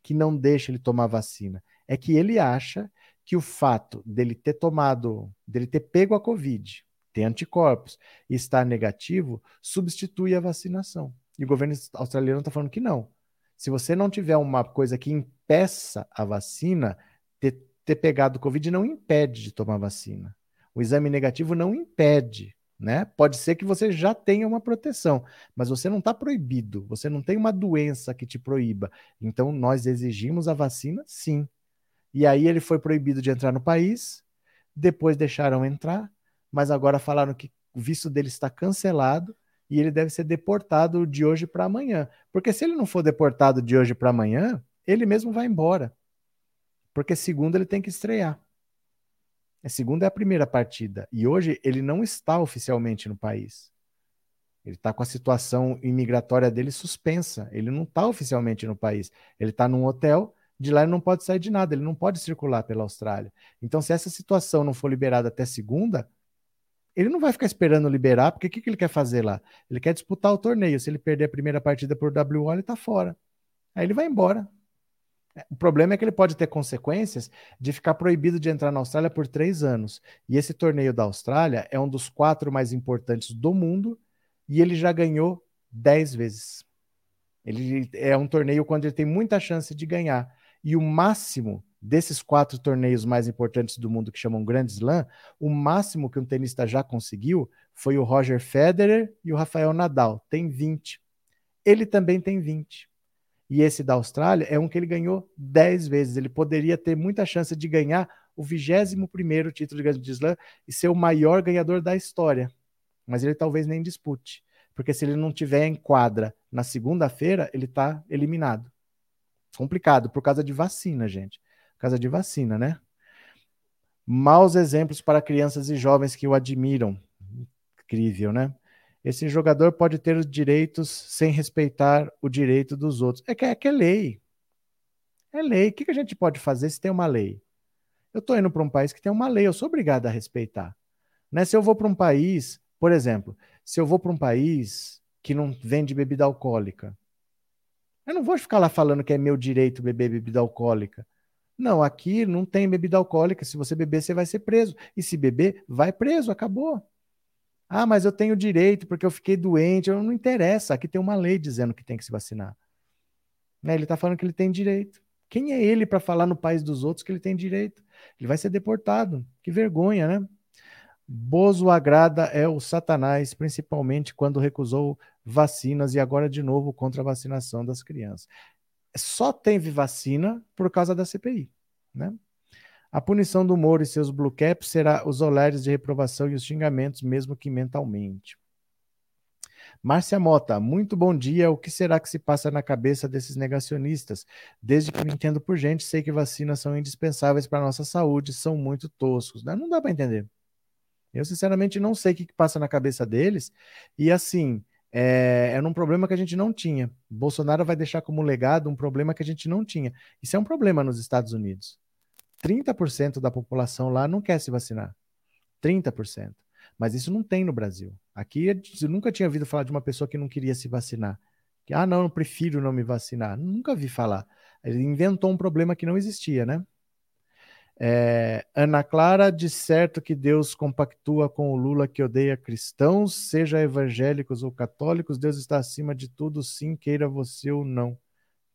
que não deixa ele tomar vacina. É que ele acha que o fato dele ter tomado, dele ter pego a Covid, ter anticorpos e estar negativo, substitui a vacinação. E o governo australiano está falando que não. Se você não tiver uma coisa que impeça a vacina, ter, ter pegado Covid não impede de tomar vacina. O exame negativo não impede né? Pode ser que você já tenha uma proteção, mas você não está proibido, você não tem uma doença que te proíba. Então, nós exigimos a vacina, sim. E aí ele foi proibido de entrar no país, depois deixaram entrar, mas agora falaram que o visto dele está cancelado e ele deve ser deportado de hoje para amanhã. Porque se ele não for deportado de hoje para amanhã, ele mesmo vai embora. Porque segundo ele tem que estrear. A segunda é a primeira partida. E hoje ele não está oficialmente no país. Ele está com a situação imigratória dele suspensa. Ele não está oficialmente no país. Ele está num hotel, de lá ele não pode sair de nada, ele não pode circular pela Austrália. Então, se essa situação não for liberada até segunda, ele não vai ficar esperando liberar, porque o que, que ele quer fazer lá? Ele quer disputar o torneio. Se ele perder a primeira partida por WO, ele está fora. Aí ele vai embora. O problema é que ele pode ter consequências de ficar proibido de entrar na Austrália por três anos. E esse torneio da Austrália é um dos quatro mais importantes do mundo e ele já ganhou dez vezes. Ele é um torneio quando ele tem muita chance de ganhar. E o máximo desses quatro torneios mais importantes do mundo que chamam Grand Slam, o máximo que um tenista já conseguiu foi o Roger Federer e o Rafael Nadal. Tem 20. Ele também tem 20. E esse da Austrália é um que ele ganhou 10 vezes. Ele poderia ter muita chance de ganhar o 21 título de Grand Slam e ser o maior ganhador da história. Mas ele talvez nem dispute. Porque se ele não tiver em quadra na segunda-feira, ele está eliminado. Complicado, por causa de vacina, gente. Por causa de vacina, né? Maus exemplos para crianças e jovens que o admiram. Incrível, né? Esse jogador pode ter os direitos sem respeitar o direito dos outros. É que é, que é lei. É lei. O que, a gente pode fazer se tem uma lei? Eu estou indo para um país que tem uma lei, eu sou obrigado a respeitar. Né? Se eu vou para um país, por exemplo, se eu vou para um país que não vende bebida alcoólica, eu não vou ficar lá falando que é meu direito beber bebida alcoólica. Não, aqui não tem bebida alcoólica. Se você beber, você vai ser preso. E se beber, vai preso, acabou. Ah, mas eu tenho direito porque eu fiquei doente. Não interessa. Aqui tem uma lei dizendo que tem que se vacinar. Né? Ele está falando que ele tem direito. Quem é ele para falar no país dos outros que ele tem direito? Ele vai ser deportado. Que vergonha, né? Bozo agrada é o Satanás, principalmente quando recusou vacinas e agora de novo contra a vacinação das crianças. Só teve vacina por causa da CPI, né? A punição do Moro e seus blue caps será os olhares de reprovação e os xingamentos, mesmo que mentalmente. Márcia Mota, muito bom dia. O que será que se passa na cabeça desses negacionistas? Desde que me entendo por gente, sei que vacinas são indispensáveis para a nossa saúde, são muito toscos. Né? Não dá para entender. Eu, sinceramente, não sei o que, passa na cabeça deles. E, assim, é, era um problema que a gente não tinha. Bolsonaro vai deixar como legado um problema que a gente não tinha. Isso é um problema nos Estados Unidos. 30% da população lá não quer se vacinar. 30%. Mas isso não tem no Brasil. Aqui eu nunca tinha ouvido falar de uma pessoa que não queria se vacinar. Que, ah, não, eu prefiro não me vacinar. Nunca vi falar. Ele inventou um problema que não existia, né? É, Ana Clara, de certo que Deus compactua com o Lula que odeia cristãos, seja evangélicos ou católicos, Deus está acima de tudo, sim, queira você ou não.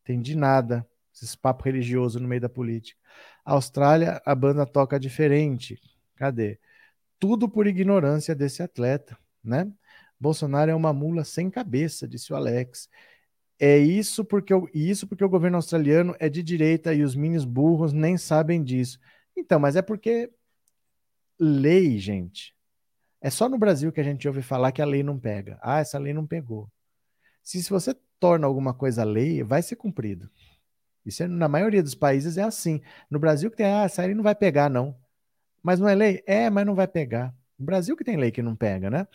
Entendi nada, esses papo religioso no meio da política. Austrália, a banda toca diferente. Cadê? Tudo por ignorância desse atleta, né? Bolsonaro é uma mula sem cabeça, disse o Alex. É isso porque, o, isso porque o governo australiano é de direita e os minis burros nem sabem disso. Então, mas é porque lei, gente. É só no Brasil que a gente ouve falar que a lei não pega. Ah, essa lei não pegou. Se, se você torna alguma coisa lei, vai ser cumprido. Isso é, na maioria dos países é assim. No Brasil que tem, ah, essa lei não vai pegar, não. Mas não é lei? É, mas não vai pegar. No Brasil que tem lei que não pega, né?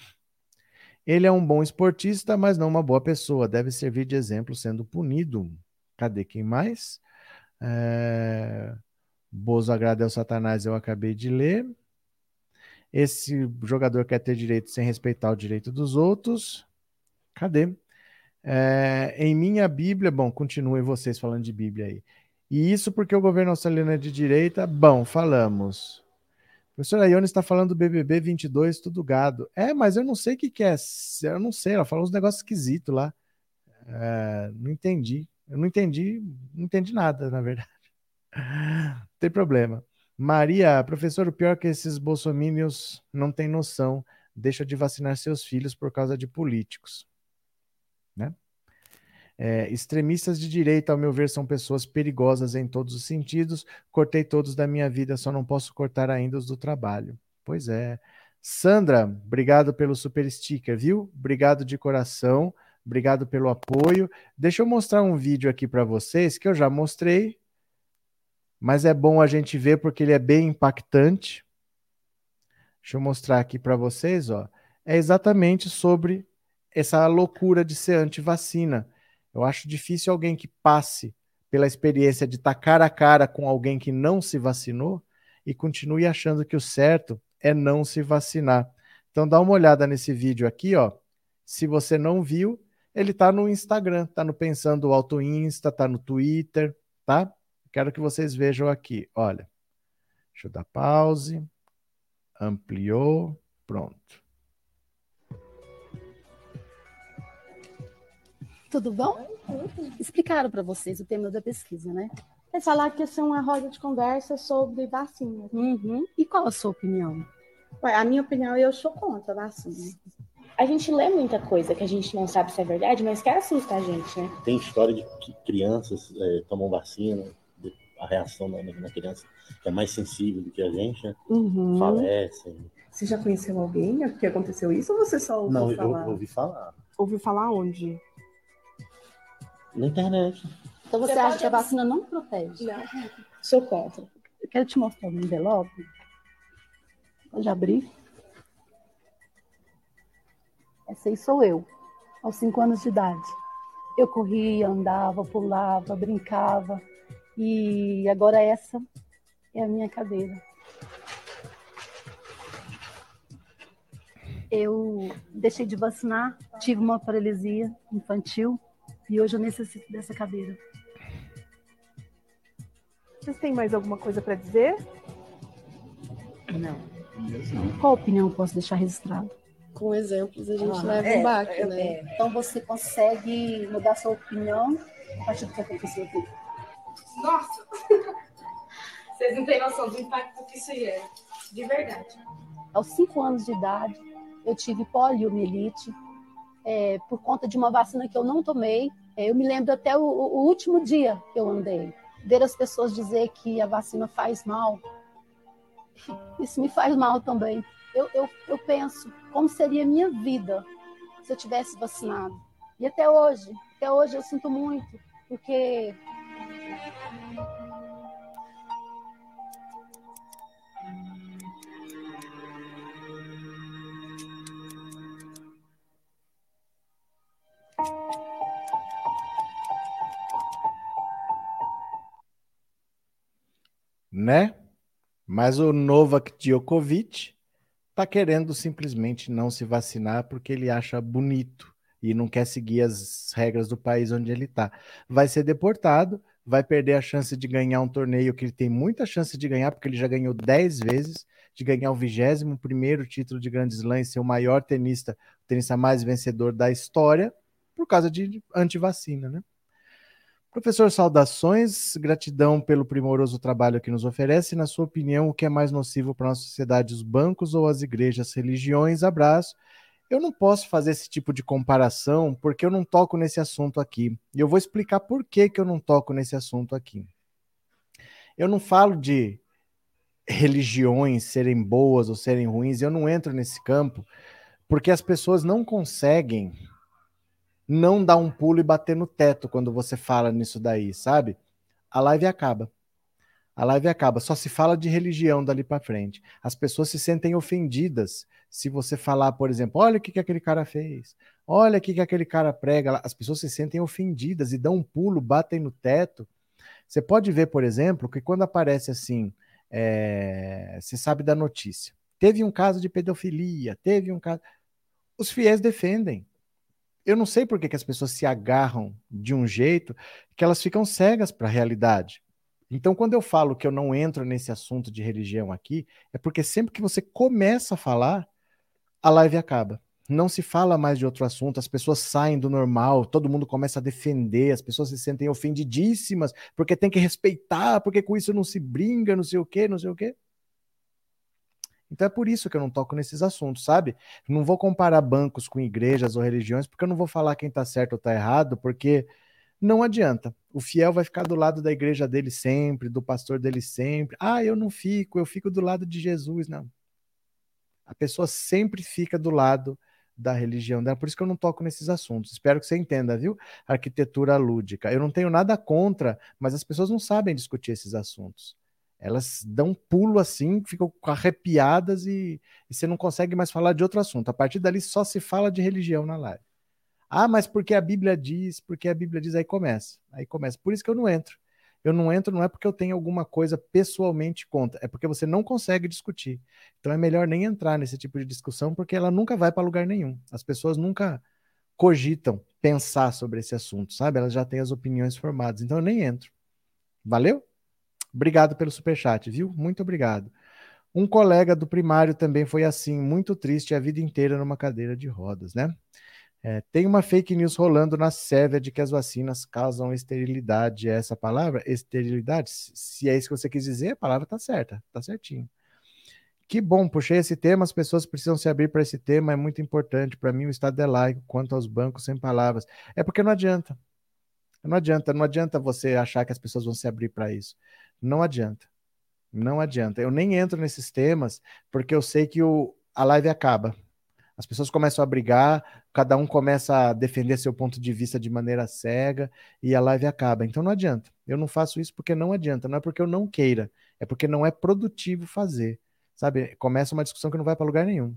Ele é um bom esportista, mas não uma boa pessoa. Deve servir de exemplo sendo punido. Cadê quem mais? É... Bozo agrada ao Satanás, eu acabei de ler. Esse jogador quer ter direito sem respeitar o direito dos outros. Cadê? É... em minha Bíblia, bom, continuem vocês falando de Bíblia aí. E isso porque o governo australiano é de direita? Bom, falamos. O professor Ayone está falando do BBB 22, tudo gado. É, mas eu não sei o que, que é. Eu não sei, ela falou uns negócios esquisitos lá. É, não entendi. Eu não entendi, não entendi nada, na verdade. Não tem problema. Maria, professor, o pior é que esses bolsomínios não têm noção. Deixa de vacinar seus filhos por causa de políticos. É, extremistas de direita, ao meu ver, são pessoas perigosas em todos os sentidos. Cortei todos da minha vida, só não posso cortar ainda os do trabalho. Pois é. Sandra, obrigado pelo super sticker, viu? Obrigado de coração, obrigado pelo apoio. Deixa eu mostrar um vídeo aqui para vocês que eu já mostrei, mas é bom a gente ver porque ele é bem impactante. Deixa eu mostrar aqui para vocês, ó. É exatamente sobre essa loucura de ser anti-vacina. Eu acho difícil alguém que passe pela experiência de estar cara a cara com alguém que não se vacinou e continue achando que o certo é não se vacinar. Então dá uma olhada nesse vídeo aqui, ó. Se você não viu, ele está no Instagram, está no Pensando Auto Insta, está no Twitter, tá? Quero que vocês vejam aqui. Olha, deixa eu dar pause. Ampliou, pronto. Tudo bom? Explicaram para vocês o tema da pesquisa, né? É falar que essa é uma roda de conversa sobre vacina. Uhum. E qual a sua opinião? Ué, a minha opinião, eu sou contra a vacina. A gente lê muita coisa que a gente não sabe se é verdade, mas que assusta a gente, né? Tem história de que crianças é, tomam vacina, a reação na, na, criança que é mais sensível do que a gente, né? Uhum. Falecem. Você já conheceu alguém que aconteceu isso ou você só ouviu não, falar? Não, eu ouvi falar. Ouviu falar onde? Na internet. Então você, você acha que a vacina não protege? Não, sou contra. Eu quero te mostrar um envelope. Pode abrir. Essa aí sou eu, aos cinco anos de idade. Eu corria, andava, pulava, brincava. E agora essa é a minha cadeira. Eu deixei de vacinar, tive uma paralisia infantil e hoje eu necessito dessa cadeira. Vocês têm mais alguma coisa para dizer? Não. Qual opinião posso deixar registrado? Com exemplos a gente Ah, leva é, um baque, é, né? é. Então você consegue mudar sua opinião a partir do que aconteceu aqui? Nossa! Vocês não têm noção do impacto que isso é. De verdade. Aos cinco anos de idade, eu tive poliomielite é, por conta de uma vacina que eu não tomei. É, eu me lembro até o, o último dia que eu andei. Ver as pessoas dizer que a vacina faz mal, isso me faz mal também. Eu, eu, eu penso como seria a minha vida se eu tivesse vacinado. E até hoje, até hoje eu sinto muito, porque Né? Mas o Novak Djokovic tá querendo simplesmente não se vacinar porque ele acha bonito e não quer seguir as regras do país onde ele está. Vai ser deportado, vai perder a chance de ganhar um torneio que ele tem muita chance de ganhar, porque ele já ganhou 10 vezes, de ganhar o 21 primeiro título de Grand Slam e ser o maior tenista, o tenista mais vencedor da história, por causa de antivacina, né? Professor, saudações, gratidão pelo primoroso trabalho que nos oferece. Na sua opinião, o que é mais nocivo para a nossa sociedade, os bancos ou as igrejas, religiões? Abraço. Eu não posso fazer esse tipo de comparação porque eu não toco nesse assunto aqui. E eu vou explicar por que, que eu não toco nesse assunto aqui. Eu não falo de religiões serem boas ou serem ruins, eu não entro nesse campo porque as pessoas não conseguem não dar um pulo e bater no teto quando você fala nisso daí, sabe? A live acaba. A live acaba. Só se fala de religião dali para frente. As pessoas se sentem ofendidas se você falar, por exemplo, olha o que, que aquele cara fez, olha o que, que aquele cara prega. As pessoas se sentem ofendidas e dão um pulo, batem no teto. Você pode ver, por exemplo, que quando aparece assim, é... você sabe da notícia. Teve um caso de pedofilia, teve um caso. Os fiéis defendem eu não sei por que, que as pessoas se agarram de um jeito que elas ficam cegas para a realidade. Então, quando eu falo que eu não entro nesse assunto de religião aqui, é porque sempre que você começa a falar, a live acaba. Não se fala mais de outro assunto, as pessoas saem do normal, todo mundo começa a defender, as pessoas se sentem ofendidíssimas, porque tem que respeitar, porque com isso não se brinca, não sei o quê, não sei o quê. Então é por isso que eu não toco nesses assuntos, sabe? Não vou comparar bancos com igrejas ou religiões, porque eu não vou falar quem está certo ou está errado, porque não adianta. O fiel vai ficar do lado da igreja dele sempre, do pastor dele sempre. Ah, eu não fico, eu fico do lado de Jesus. Não. A pessoa sempre fica do lado da religião dela, por isso que eu não toco nesses assuntos. Espero que você entenda, viu? Arquitetura lúdica. Eu não tenho nada contra, mas as pessoas não sabem discutir esses assuntos. Elas dão um pulo assim, ficam arrepiadas e, e, você não consegue mais falar de outro assunto. A partir dali só se fala de religião na live. Ah, mas porque a Bíblia diz, porque a Bíblia diz, aí começa. Aí começa. Por isso que eu não entro. Eu não entro não é porque eu tenho alguma coisa pessoalmente contra, é porque você não consegue discutir. Então é melhor nem entrar nesse tipo de discussão, porque ela nunca vai para lugar nenhum. As pessoas nunca cogitam pensar sobre esse assunto, sabe? Elas já têm as opiniões formadas. Então eu nem entro. Valeu? Obrigado pelo superchat, viu? Muito obrigado. Um colega do primário também foi assim, muito triste a vida inteira numa cadeira de rodas, né? É, tem uma fake news rolando na Sérvia de que as vacinas causam esterilidade. É essa palavra? Esterilidade? Se é isso que você quis dizer, a palavra tá certa, tá certinho. Que bom, puxei esse tema, as pessoas precisam se abrir para esse tema, é muito importante. Para mim, o Estado é laico, quanto aos bancos, sem palavras. É porque não adianta. Não adianta, não adianta você achar que as pessoas vão se abrir para isso. Não adianta. Não adianta. Eu nem entro nesses temas porque eu sei que o, a live acaba. As pessoas começam a brigar, cada um começa a defender seu ponto de vista de maneira cega e a live acaba. Então não adianta. Eu não faço isso porque não adianta. Não é porque eu não queira, é porque não é produtivo fazer. Sabe? Começa uma discussão que não vai para lugar nenhum.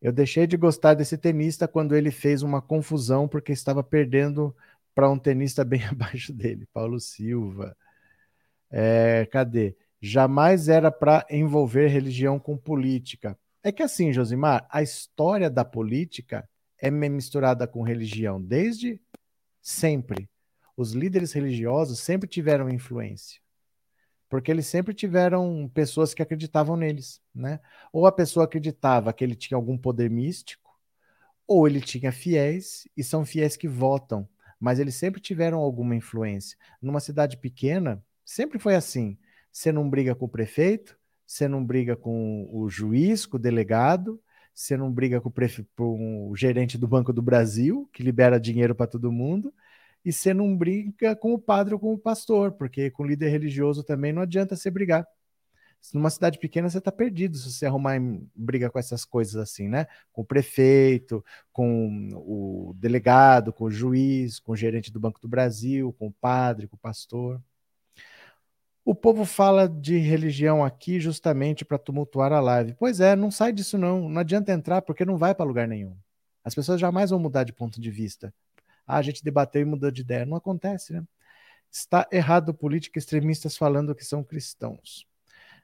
Eu deixei de gostar desse tenista quando ele fez uma confusão porque estava perdendo para um tenista bem abaixo dele, Paulo Silva. É, cadê? Jamais era para envolver religião com política. É que assim, Josimar, a história da política é misturada com religião desde sempre. Os líderes religiosos sempre tiveram influência. porque eles sempre tiveram pessoas que acreditavam neles, né? Ou a pessoa acreditava que ele tinha algum poder místico, ou ele tinha fiéis, e são fiéis que votam, mas eles sempre tiveram alguma influência. Numa cidade pequena, sempre foi assim. Você não briga com o prefeito, você não briga com o juiz, com o delegado, você não briga com o, prefe... com o gerente do Banco do Brasil, que libera dinheiro para todo mundo, e você não briga com o padre ou com o pastor, porque com o líder religioso também não adianta você brigar. Numa cidade pequena você está perdido se você arrumar briga com essas coisas assim, né? Com o prefeito, com o delegado, com o juiz, com o gerente do Banco do Brasil, com o padre, com o pastor. O povo fala de religião aqui justamente para tumultuar a live. Pois é, não sai disso não. Não adianta entrar porque não vai para lugar nenhum. As pessoas jamais vão mudar de ponto de vista. Ah, a gente debateu e mudou de ideia. Não acontece, né? Está errado política extremistas falando que são cristãos.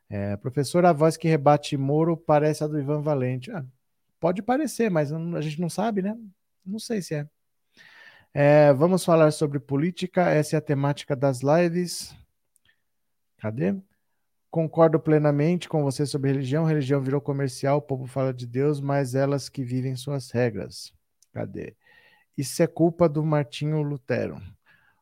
É, professor, a voz que rebate Moro parece a do Ivan Valente. Ah, pode parecer, mas a gente não sabe, né? Não sei se é. é. Vamos falar sobre política. Essa é a temática das lives. Cadê? Concordo plenamente com você sobre religião. Religião virou comercial, o povo fala de Deus, mas elas que vivem suas regras. Cadê? Isso é culpa do Martinho Lutero.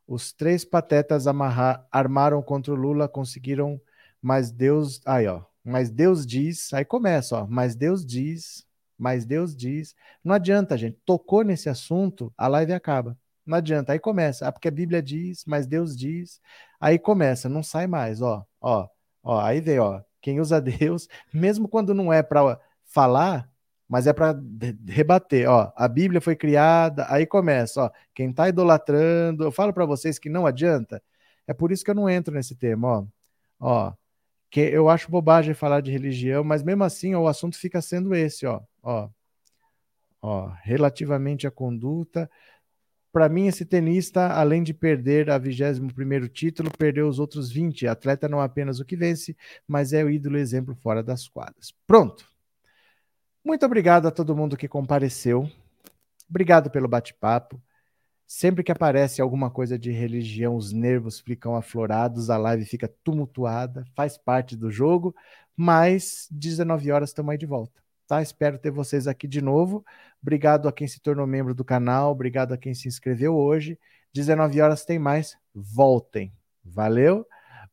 Os três patetas amarrar, armaram contra o Lula, conseguiram, mas Deus. Aí, ó. Mas Deus diz. Aí começa, ó. Mas Deus diz. Mas Deus diz. Não adianta, gente. Tocou nesse assunto, a live acaba. Não adianta. Aí começa. Ah, porque a Bíblia diz, mas Deus diz. Aí começa, não sai mais, ó, ó, ó. Aí vem, ó. Quem usa Deus, mesmo quando não é para falar, mas é para rebater, ó. A Bíblia foi criada, aí começa, ó. Quem tá idolatrando, eu falo para vocês que não adianta. É por isso que eu não entro nesse tema, ó. Ó, que eu acho bobagem falar de religião, mas mesmo assim ó, o assunto fica sendo esse, ó, ó, ó, relativamente à conduta, para mim, esse tenista, além de perder a 21 título, perdeu os outros 20. Atleta não é apenas o que vence, mas é o ídolo exemplo fora das quadras. Pronto. Muito obrigado a todo mundo que compareceu. Obrigado pelo bate-papo. Sempre que aparece alguma coisa de religião, os nervos ficam aflorados, a live fica tumultuada, faz parte do jogo, mas 19 horas estamos aí de volta tá? Espero ter vocês aqui de novo. Obrigado a quem se tornou membro do canal, obrigado a quem se inscreveu hoje. 19 horas tem mais. Voltem. Valeu.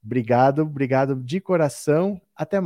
Obrigado, obrigado de coração. Até mais.